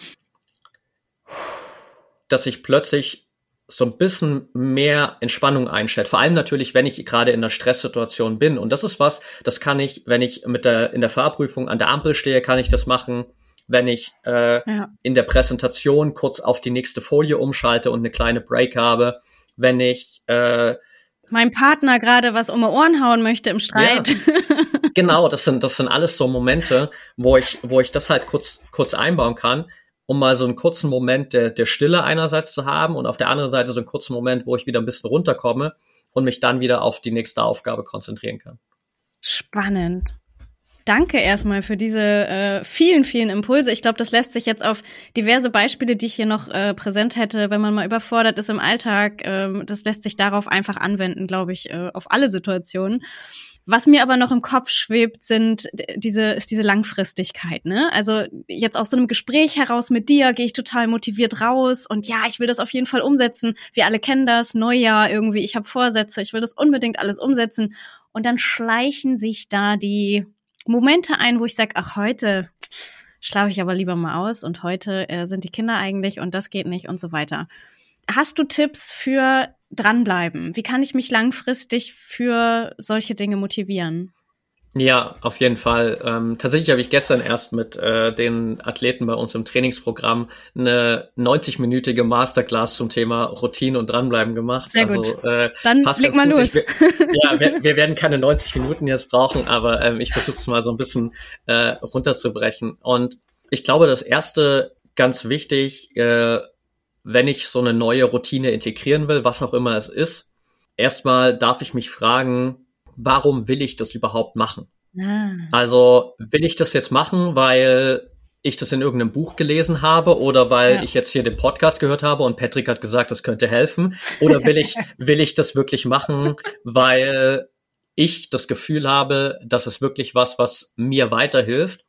dass ich plötzlich so ein bisschen mehr Entspannung einstellt. Vor allem natürlich, wenn ich gerade in einer Stresssituation bin. Und das ist was, das kann ich, wenn ich mit der in der Fahrprüfung an der Ampel stehe, kann ich das machen. Wenn ich äh, ja. in der Präsentation kurz auf die nächste Folie umschalte und eine kleine Break habe, wenn ich äh, mein Partner gerade was um die Ohren hauen möchte im Streit. Ja, genau, das sind das sind alles so Momente, wo ich wo ich das halt kurz kurz einbauen kann um mal so einen kurzen Moment der, der Stille einerseits zu haben und auf der anderen Seite so einen kurzen Moment, wo ich wieder ein bisschen runterkomme und mich dann wieder auf die nächste Aufgabe konzentrieren kann. Spannend. Danke erstmal für diese äh, vielen, vielen Impulse. Ich glaube, das lässt sich jetzt auf diverse Beispiele, die ich hier noch äh, präsent hätte, wenn man mal überfordert ist im Alltag, äh, das lässt sich darauf einfach anwenden, glaube ich, äh, auf alle Situationen. Was mir aber noch im Kopf schwebt, sind diese, ist diese Langfristigkeit, ne? Also jetzt aus so einem Gespräch heraus mit dir gehe ich total motiviert raus und ja, ich will das auf jeden Fall umsetzen. Wir alle kennen das, Neujahr irgendwie, ich habe Vorsätze, ich will das unbedingt alles umsetzen. Und dann schleichen sich da die Momente ein, wo ich sage, ach, heute schlafe ich aber lieber mal aus und heute äh, sind die Kinder eigentlich und das geht nicht und so weiter. Hast du Tipps für dranbleiben? Wie kann ich mich langfristig für solche Dinge motivieren? Ja, auf jeden Fall. Ähm, tatsächlich habe ich gestern erst mit äh, den Athleten bei uns im Trainingsprogramm eine 90-minütige Masterclass zum Thema Routine und Dranbleiben gemacht. Sehr also, gut. Äh, Dann leg mal gut. los. Ich, ja, wir, wir, werden keine 90 Minuten jetzt brauchen, aber ähm, ich versuche es mal so ein bisschen äh, runterzubrechen. Und ich glaube, das erste ganz wichtig, äh, wenn ich so eine neue Routine integrieren will, was auch immer es ist, erstmal darf ich mich fragen, warum will ich das überhaupt machen? Ah. Also will ich das jetzt machen, weil ich das in irgendeinem Buch gelesen habe oder weil ja. ich jetzt hier den Podcast gehört habe und Patrick hat gesagt, das könnte helfen? Oder will ich, [LAUGHS] will ich das wirklich machen, weil ich das Gefühl habe, das ist wirklich was, was mir weiterhilft?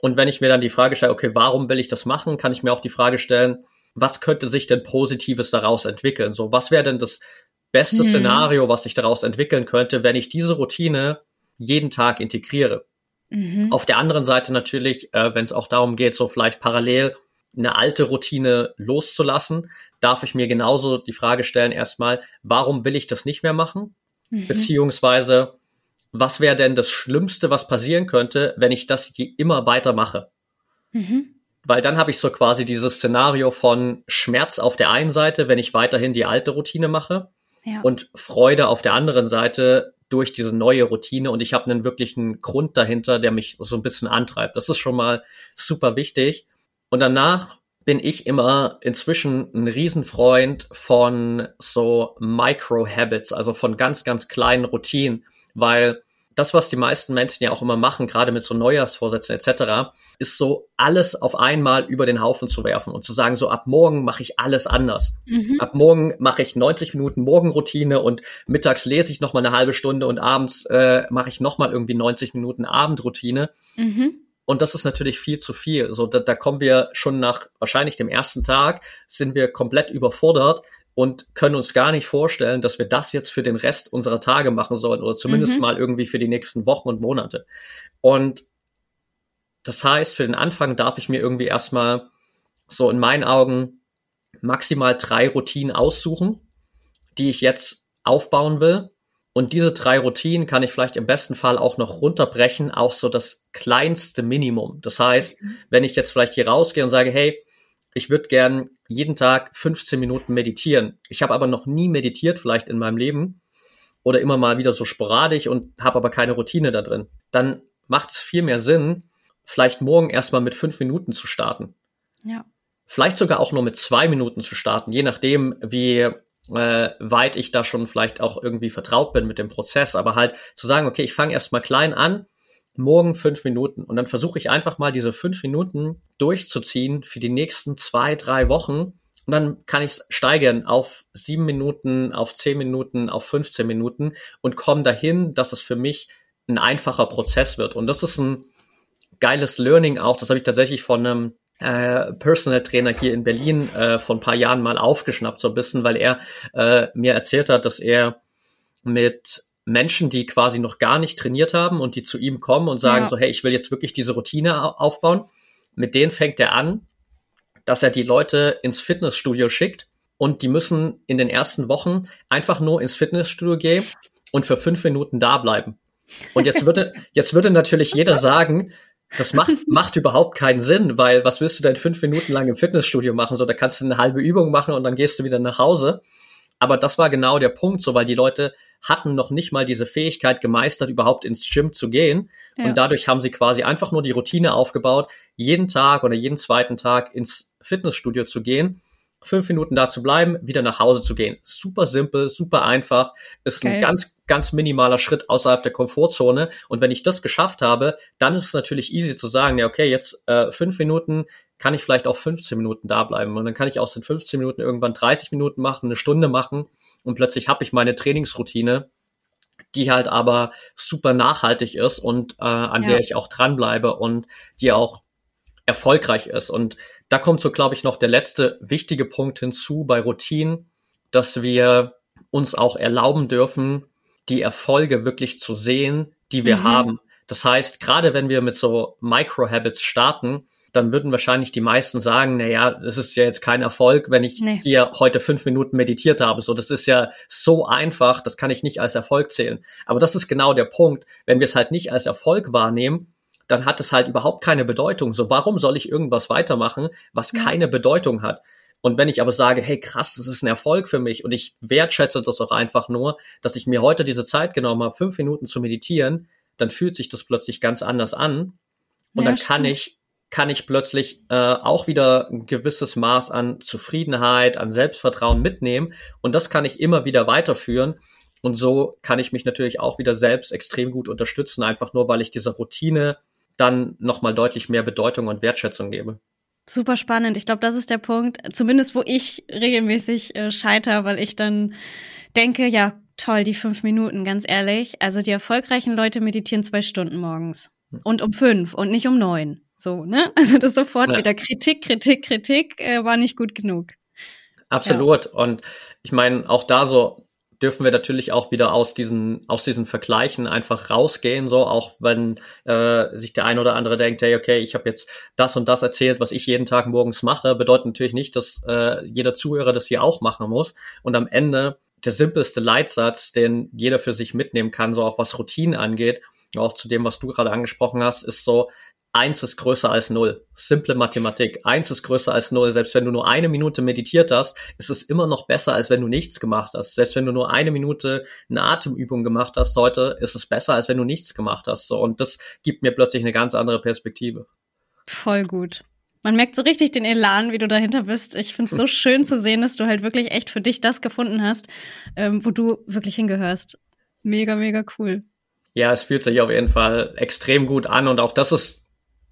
Und wenn ich mir dann die Frage stelle, okay, warum will ich das machen, kann ich mir auch die Frage stellen, was könnte sich denn Positives daraus entwickeln? So, was wäre denn das beste hm. Szenario, was sich daraus entwickeln könnte, wenn ich diese Routine jeden Tag integriere? Mhm. Auf der anderen Seite natürlich, äh, wenn es auch darum geht, so vielleicht parallel eine alte Routine loszulassen, darf ich mir genauso die Frage stellen, erstmal, warum will ich das nicht mehr machen? Mhm. Beziehungsweise, was wäre denn das Schlimmste, was passieren könnte, wenn ich das immer weitermache? Mhm weil dann habe ich so quasi dieses Szenario von Schmerz auf der einen Seite, wenn ich weiterhin die alte Routine mache, ja. und Freude auf der anderen Seite durch diese neue Routine und ich habe einen wirklichen Grund dahinter, der mich so ein bisschen antreibt. Das ist schon mal super wichtig. Und danach bin ich immer inzwischen ein Riesenfreund von so Micro-Habits, also von ganz, ganz kleinen Routinen, weil das, was die meisten Menschen ja auch immer machen, gerade mit so Neujahrsvorsätzen etc., ist so alles auf einmal über den Haufen zu werfen und zu sagen, so ab morgen mache ich alles anders. Mhm. Ab morgen mache ich 90 Minuten Morgenroutine und mittags lese ich noch mal eine halbe Stunde und abends äh, mache ich noch mal irgendwie 90 Minuten Abendroutine. Mhm. Und das ist natürlich viel zu viel. So, da, da kommen wir schon nach wahrscheinlich dem ersten Tag, sind wir komplett überfordert, und können uns gar nicht vorstellen, dass wir das jetzt für den Rest unserer Tage machen sollen oder zumindest mhm. mal irgendwie für die nächsten Wochen und Monate. Und das heißt, für den Anfang darf ich mir irgendwie erstmal so in meinen Augen maximal drei Routinen aussuchen, die ich jetzt aufbauen will. Und diese drei Routinen kann ich vielleicht im besten Fall auch noch runterbrechen auf so das kleinste Minimum. Das heißt, mhm. wenn ich jetzt vielleicht hier rausgehe und sage, hey, ich würde gern jeden Tag 15 Minuten meditieren. Ich habe aber noch nie meditiert vielleicht in meinem Leben oder immer mal wieder so sporadisch und habe aber keine Routine da drin. Dann macht es viel mehr Sinn, vielleicht morgen erstmal mit fünf Minuten zu starten. Ja. Vielleicht sogar auch nur mit zwei Minuten zu starten, je nachdem, wie äh, weit ich da schon vielleicht auch irgendwie vertraut bin mit dem Prozess. Aber halt zu sagen, okay, ich fange erstmal klein an morgen fünf Minuten. Und dann versuche ich einfach mal diese fünf Minuten durchzuziehen für die nächsten zwei, drei Wochen. Und dann kann ich es steigern auf sieben Minuten, auf zehn Minuten, auf 15 Minuten und komme dahin, dass es für mich ein einfacher Prozess wird. Und das ist ein geiles Learning auch. Das habe ich tatsächlich von einem äh, Personal Trainer hier in Berlin äh, vor ein paar Jahren mal aufgeschnappt, so ein bisschen, weil er äh, mir erzählt hat, dass er mit Menschen, die quasi noch gar nicht trainiert haben und die zu ihm kommen und sagen ja. so, hey, ich will jetzt wirklich diese Routine aufbauen. Mit denen fängt er an, dass er die Leute ins Fitnessstudio schickt und die müssen in den ersten Wochen einfach nur ins Fitnessstudio gehen und für fünf Minuten da bleiben. Und jetzt würde, [LAUGHS] jetzt würde natürlich jeder sagen, das macht, macht überhaupt keinen Sinn, weil was willst du denn fünf Minuten lang im Fitnessstudio machen? So, da kannst du eine halbe Übung machen und dann gehst du wieder nach Hause. Aber das war genau der Punkt, so weil die Leute hatten noch nicht mal diese Fähigkeit gemeistert, überhaupt ins Gym zu gehen. Ja. Und dadurch haben sie quasi einfach nur die Routine aufgebaut, jeden Tag oder jeden zweiten Tag ins Fitnessstudio zu gehen fünf Minuten da zu bleiben, wieder nach Hause zu gehen. Super simpel, super einfach, ist okay. ein ganz, ganz minimaler Schritt außerhalb der Komfortzone. Und wenn ich das geschafft habe, dann ist es natürlich easy zu sagen, ja, okay, jetzt äh, fünf Minuten kann ich vielleicht auch 15 Minuten da bleiben. Und dann kann ich aus den 15 Minuten irgendwann 30 Minuten machen, eine Stunde machen und plötzlich habe ich meine Trainingsroutine, die halt aber super nachhaltig ist und äh, an ja. der ich auch dranbleibe und die auch erfolgreich ist. Und da kommt so, glaube ich, noch der letzte wichtige Punkt hinzu bei Routinen, dass wir uns auch erlauben dürfen, die Erfolge wirklich zu sehen, die wir mhm. haben. Das heißt, gerade wenn wir mit so Micro-Habits starten, dann würden wahrscheinlich die meisten sagen, na ja, das ist ja jetzt kein Erfolg, wenn ich nee. hier heute fünf Minuten meditiert habe. So, das ist ja so einfach, das kann ich nicht als Erfolg zählen. Aber das ist genau der Punkt. Wenn wir es halt nicht als Erfolg wahrnehmen, dann hat es halt überhaupt keine Bedeutung. So, warum soll ich irgendwas weitermachen, was ja. keine Bedeutung hat? Und wenn ich aber sage, hey krass, das ist ein Erfolg für mich und ich wertschätze das auch einfach nur, dass ich mir heute diese Zeit genommen habe, fünf Minuten zu meditieren, dann fühlt sich das plötzlich ganz anders an. Und ja, dann kann ich, kann ich plötzlich äh, auch wieder ein gewisses Maß an Zufriedenheit, an Selbstvertrauen mitnehmen. Und das kann ich immer wieder weiterführen. Und so kann ich mich natürlich auch wieder selbst extrem gut unterstützen, einfach nur, weil ich diese Routine dann nochmal deutlich mehr Bedeutung und Wertschätzung gebe. Super spannend. Ich glaube, das ist der Punkt, zumindest wo ich regelmäßig äh, scheiter, weil ich dann denke, ja, toll, die fünf Minuten, ganz ehrlich. Also die erfolgreichen Leute meditieren zwei Stunden morgens. Hm. Und um fünf und nicht um neun. So, ne? [LAUGHS] Also das sofort ja. wieder Kritik, Kritik, Kritik äh, war nicht gut genug. Absolut. Ja. Und ich meine, auch da so dürfen wir natürlich auch wieder aus diesen, aus diesen Vergleichen einfach rausgehen, so auch wenn äh, sich der ein oder andere denkt, hey, okay, ich habe jetzt das und das erzählt, was ich jeden Tag morgens mache, bedeutet natürlich nicht, dass äh, jeder Zuhörer das hier auch machen muss. Und am Ende der simpelste Leitsatz, den jeder für sich mitnehmen kann, so auch was Routinen angeht, auch zu dem, was du gerade angesprochen hast, ist so, eins ist größer als null. Simple Mathematik. Eins ist größer als null. Selbst wenn du nur eine Minute meditiert hast, ist es immer noch besser, als wenn du nichts gemacht hast. Selbst wenn du nur eine Minute eine Atemübung gemacht hast heute, ist es besser, als wenn du nichts gemacht hast. So, und das gibt mir plötzlich eine ganz andere Perspektive. Voll gut. Man merkt so richtig den Elan, wie du dahinter bist. Ich finde es so schön zu sehen, dass du halt wirklich echt für dich das gefunden hast, ähm, wo du wirklich hingehörst. Mega, mega cool. Ja, es fühlt sich auf jeden Fall extrem gut an und auch das ist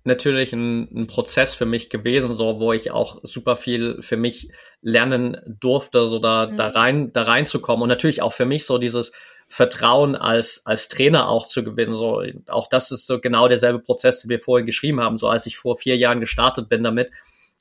natürlich ein, ein, Prozess für mich gewesen, so wo ich auch super viel für mich lernen durfte, so da, mhm. da rein, da reinzukommen und natürlich auch für mich so dieses Vertrauen als, als Trainer auch zu gewinnen. So, auch das ist so genau derselbe Prozess, den wir vorhin geschrieben haben. So als ich vor vier Jahren gestartet bin damit,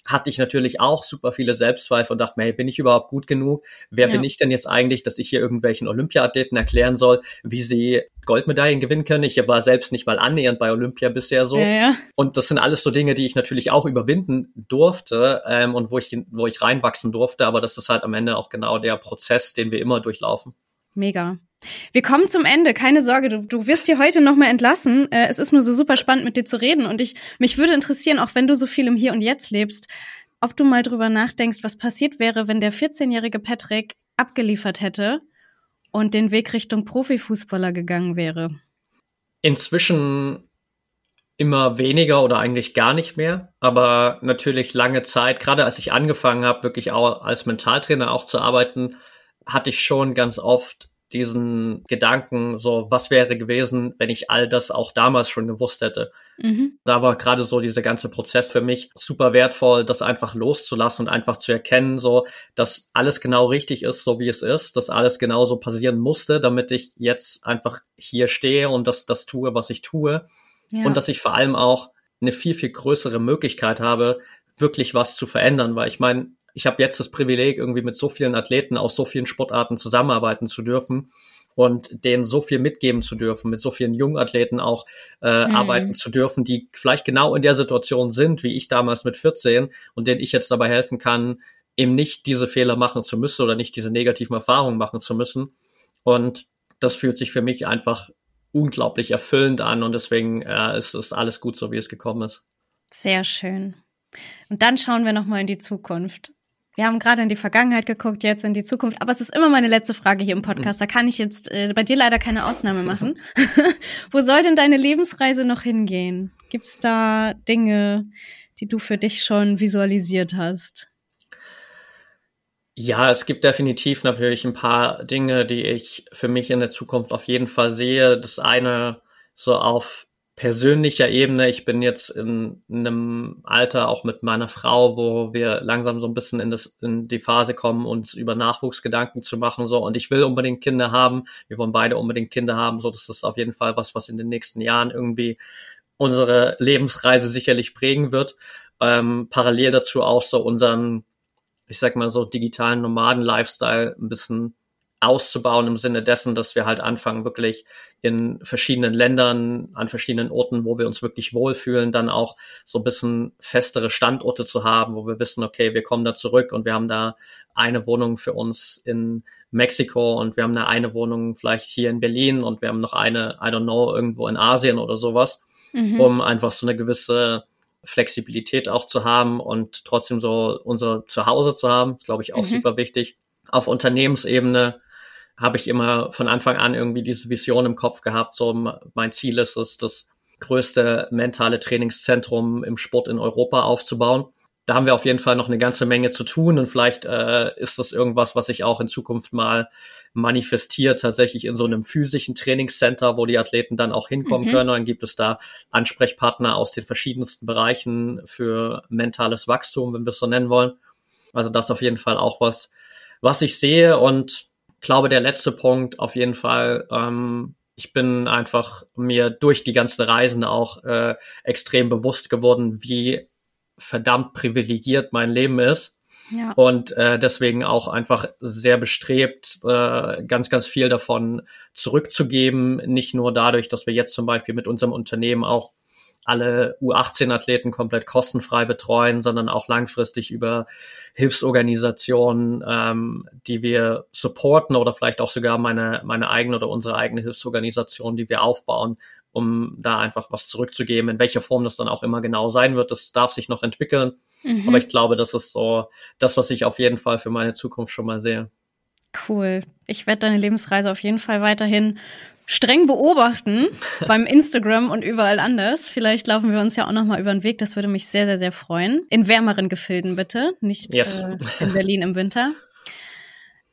hatte ich natürlich auch super viele Selbstzweifel und dachte mir, hey, bin ich überhaupt gut genug? Wer ja. bin ich denn jetzt eigentlich, dass ich hier irgendwelchen Olympiathleten erklären soll, wie sie Goldmedaillen gewinnen können? Ich war selbst nicht mal annähernd bei Olympia bisher so. Ja, ja. Und das sind alles so Dinge, die ich natürlich auch überwinden durfte ähm, und wo ich, wo ich reinwachsen durfte. Aber das ist halt am Ende auch genau der Prozess, den wir immer durchlaufen. Mega. Wir kommen zum Ende, keine Sorge, du, du wirst hier heute nochmal entlassen. Äh, es ist nur so super spannend, mit dir zu reden. Und ich, mich würde interessieren, auch wenn du so viel im Hier und Jetzt lebst, ob du mal drüber nachdenkst, was passiert wäre, wenn der 14-jährige Patrick abgeliefert hätte und den Weg Richtung Profifußballer gegangen wäre. Inzwischen immer weniger oder eigentlich gar nicht mehr, aber natürlich lange Zeit, gerade als ich angefangen habe, wirklich auch als Mentaltrainer auch zu arbeiten, hatte ich schon ganz oft diesen Gedanken, so was wäre gewesen, wenn ich all das auch damals schon gewusst hätte. Mhm. Da war gerade so dieser ganze Prozess für mich super wertvoll, das einfach loszulassen und einfach zu erkennen, so, dass alles genau richtig ist, so wie es ist, dass alles genau so passieren musste, damit ich jetzt einfach hier stehe und das, das tue, was ich tue. Ja. Und dass ich vor allem auch eine viel, viel größere Möglichkeit habe, wirklich was zu verändern, weil ich meine, ich habe jetzt das Privileg, irgendwie mit so vielen Athleten aus so vielen Sportarten zusammenarbeiten zu dürfen und denen so viel mitgeben zu dürfen, mit so vielen jungen Athleten auch äh, mhm. arbeiten zu dürfen, die vielleicht genau in der Situation sind, wie ich damals mit 14 und denen ich jetzt dabei helfen kann, eben nicht diese Fehler machen zu müssen oder nicht diese negativen Erfahrungen machen zu müssen. Und das fühlt sich für mich einfach unglaublich erfüllend an und deswegen äh, ist es alles gut so, wie es gekommen ist. Sehr schön. Und dann schauen wir nochmal in die Zukunft. Wir haben gerade in die Vergangenheit geguckt, jetzt in die Zukunft. Aber es ist immer meine letzte Frage hier im Podcast. Da kann ich jetzt äh, bei dir leider keine Ausnahme machen. [LAUGHS] Wo soll denn deine Lebensreise noch hingehen? Gibt es da Dinge, die du für dich schon visualisiert hast? Ja, es gibt definitiv natürlich ein paar Dinge, die ich für mich in der Zukunft auf jeden Fall sehe. Das eine so auf persönlicher Ebene, ich bin jetzt in, in einem Alter auch mit meiner Frau, wo wir langsam so ein bisschen in, das, in die Phase kommen, uns über Nachwuchsgedanken zu machen, so. Und ich will unbedingt Kinder haben. Wir wollen beide unbedingt Kinder haben, so. Das ist auf jeden Fall was, was in den nächsten Jahren irgendwie unsere Lebensreise sicherlich prägen wird. Ähm, parallel dazu auch so unseren, ich sag mal so digitalen Nomaden-Lifestyle ein bisschen auszubauen im Sinne dessen, dass wir halt anfangen, wirklich in verschiedenen Ländern, an verschiedenen Orten, wo wir uns wirklich wohlfühlen, dann auch so ein bisschen festere Standorte zu haben, wo wir wissen, okay, wir kommen da zurück und wir haben da eine Wohnung für uns in Mexiko und wir haben da eine Wohnung vielleicht hier in Berlin und wir haben noch eine, I don't know, irgendwo in Asien oder sowas, mhm. um einfach so eine gewisse Flexibilität auch zu haben und trotzdem so unser Zuhause zu haben, glaube ich auch mhm. super wichtig. Auf Unternehmensebene habe ich immer von Anfang an irgendwie diese Vision im Kopf gehabt. So mein Ziel ist es, das größte mentale Trainingszentrum im Sport in Europa aufzubauen. Da haben wir auf jeden Fall noch eine ganze Menge zu tun und vielleicht äh, ist das irgendwas, was sich auch in Zukunft mal manifestiert, tatsächlich in so einem physischen Trainingscenter, wo die Athleten dann auch hinkommen mhm. können. Und dann gibt es da Ansprechpartner aus den verschiedensten Bereichen für mentales Wachstum, wenn wir es so nennen wollen. Also das ist auf jeden Fall auch was, was ich sehe und glaube, der letzte Punkt auf jeden Fall, ähm, ich bin einfach mir durch die ganzen Reisen auch äh, extrem bewusst geworden, wie verdammt privilegiert mein Leben ist. Ja. Und äh, deswegen auch einfach sehr bestrebt, äh, ganz, ganz viel davon zurückzugeben. Nicht nur dadurch, dass wir jetzt zum Beispiel mit unserem Unternehmen auch alle U18-Athleten komplett kostenfrei betreuen, sondern auch langfristig über Hilfsorganisationen, ähm, die wir supporten oder vielleicht auch sogar meine, meine eigene oder unsere eigene Hilfsorganisation, die wir aufbauen, um da einfach was zurückzugeben. In welcher Form das dann auch immer genau sein wird, das darf sich noch entwickeln. Mhm. Aber ich glaube, das ist so das, was ich auf jeden Fall für meine Zukunft schon mal sehe. Cool. Ich werde deine Lebensreise auf jeden Fall weiterhin streng beobachten [LAUGHS] beim Instagram und überall anders. Vielleicht laufen wir uns ja auch noch mal über den Weg. Das würde mich sehr, sehr, sehr freuen. In wärmeren Gefilden bitte, nicht yes. äh, in Berlin im Winter.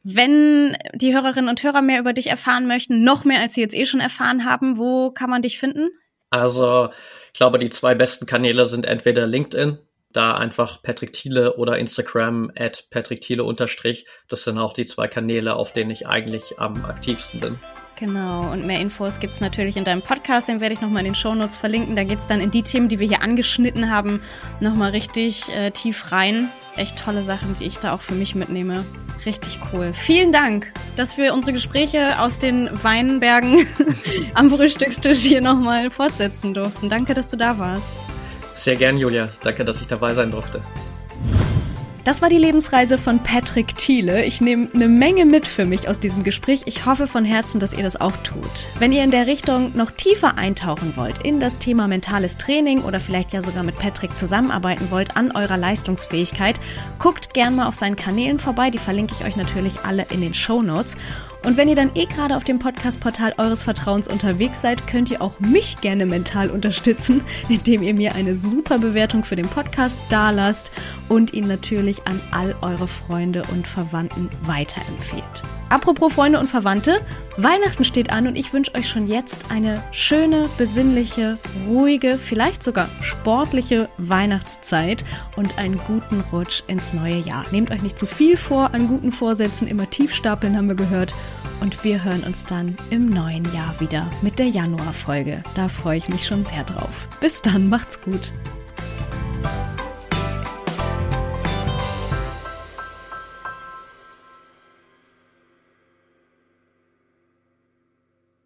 Wenn die Hörerinnen und Hörer mehr über dich erfahren möchten, noch mehr als sie jetzt eh schon erfahren haben, wo kann man dich finden? Also, ich glaube, die zwei besten Kanäle sind entweder LinkedIn, da einfach Patrick Thiele oder Instagram at Patrick Thiele unterstrich. Das sind auch die zwei Kanäle, auf denen ich eigentlich am aktivsten bin. Genau, und mehr Infos gibt es natürlich in deinem Podcast, den werde ich nochmal in den Shownotes verlinken. Da geht es dann in die Themen, die wir hier angeschnitten haben, nochmal richtig äh, tief rein. Echt tolle Sachen, die ich da auch für mich mitnehme. Richtig cool. Vielen Dank, dass wir unsere Gespräche aus den Weinbergen [LAUGHS] am Frühstückstisch hier nochmal fortsetzen durften. Danke, dass du da warst. Sehr gern, Julia. Danke, dass ich dabei sein durfte. Das war die Lebensreise von Patrick Thiele. Ich nehme eine Menge mit für mich aus diesem Gespräch. Ich hoffe von Herzen, dass ihr das auch tut. Wenn ihr in der Richtung noch tiefer eintauchen wollt in das Thema mentales Training oder vielleicht ja sogar mit Patrick zusammenarbeiten wollt an eurer Leistungsfähigkeit, guckt gern mal auf seinen Kanälen vorbei. Die verlinke ich euch natürlich alle in den Show Notes. Und wenn ihr dann eh gerade auf dem Podcast-Portal eures Vertrauens unterwegs seid, könnt ihr auch mich gerne mental unterstützen, [LAUGHS] indem ihr mir eine super Bewertung für den Podcast dalasst und ihn natürlich an all eure Freunde und Verwandten weiterempfehlt. Apropos Freunde und Verwandte, Weihnachten steht an und ich wünsche euch schon jetzt eine schöne, besinnliche, ruhige, vielleicht sogar sportliche Weihnachtszeit und einen guten Rutsch ins neue Jahr. Nehmt euch nicht zu viel vor an guten Vorsätzen, immer tief stapeln haben wir gehört. Und wir hören uns dann im neuen Jahr wieder mit der Januarfolge. Da freue ich mich schon sehr drauf. Bis dann, macht's gut.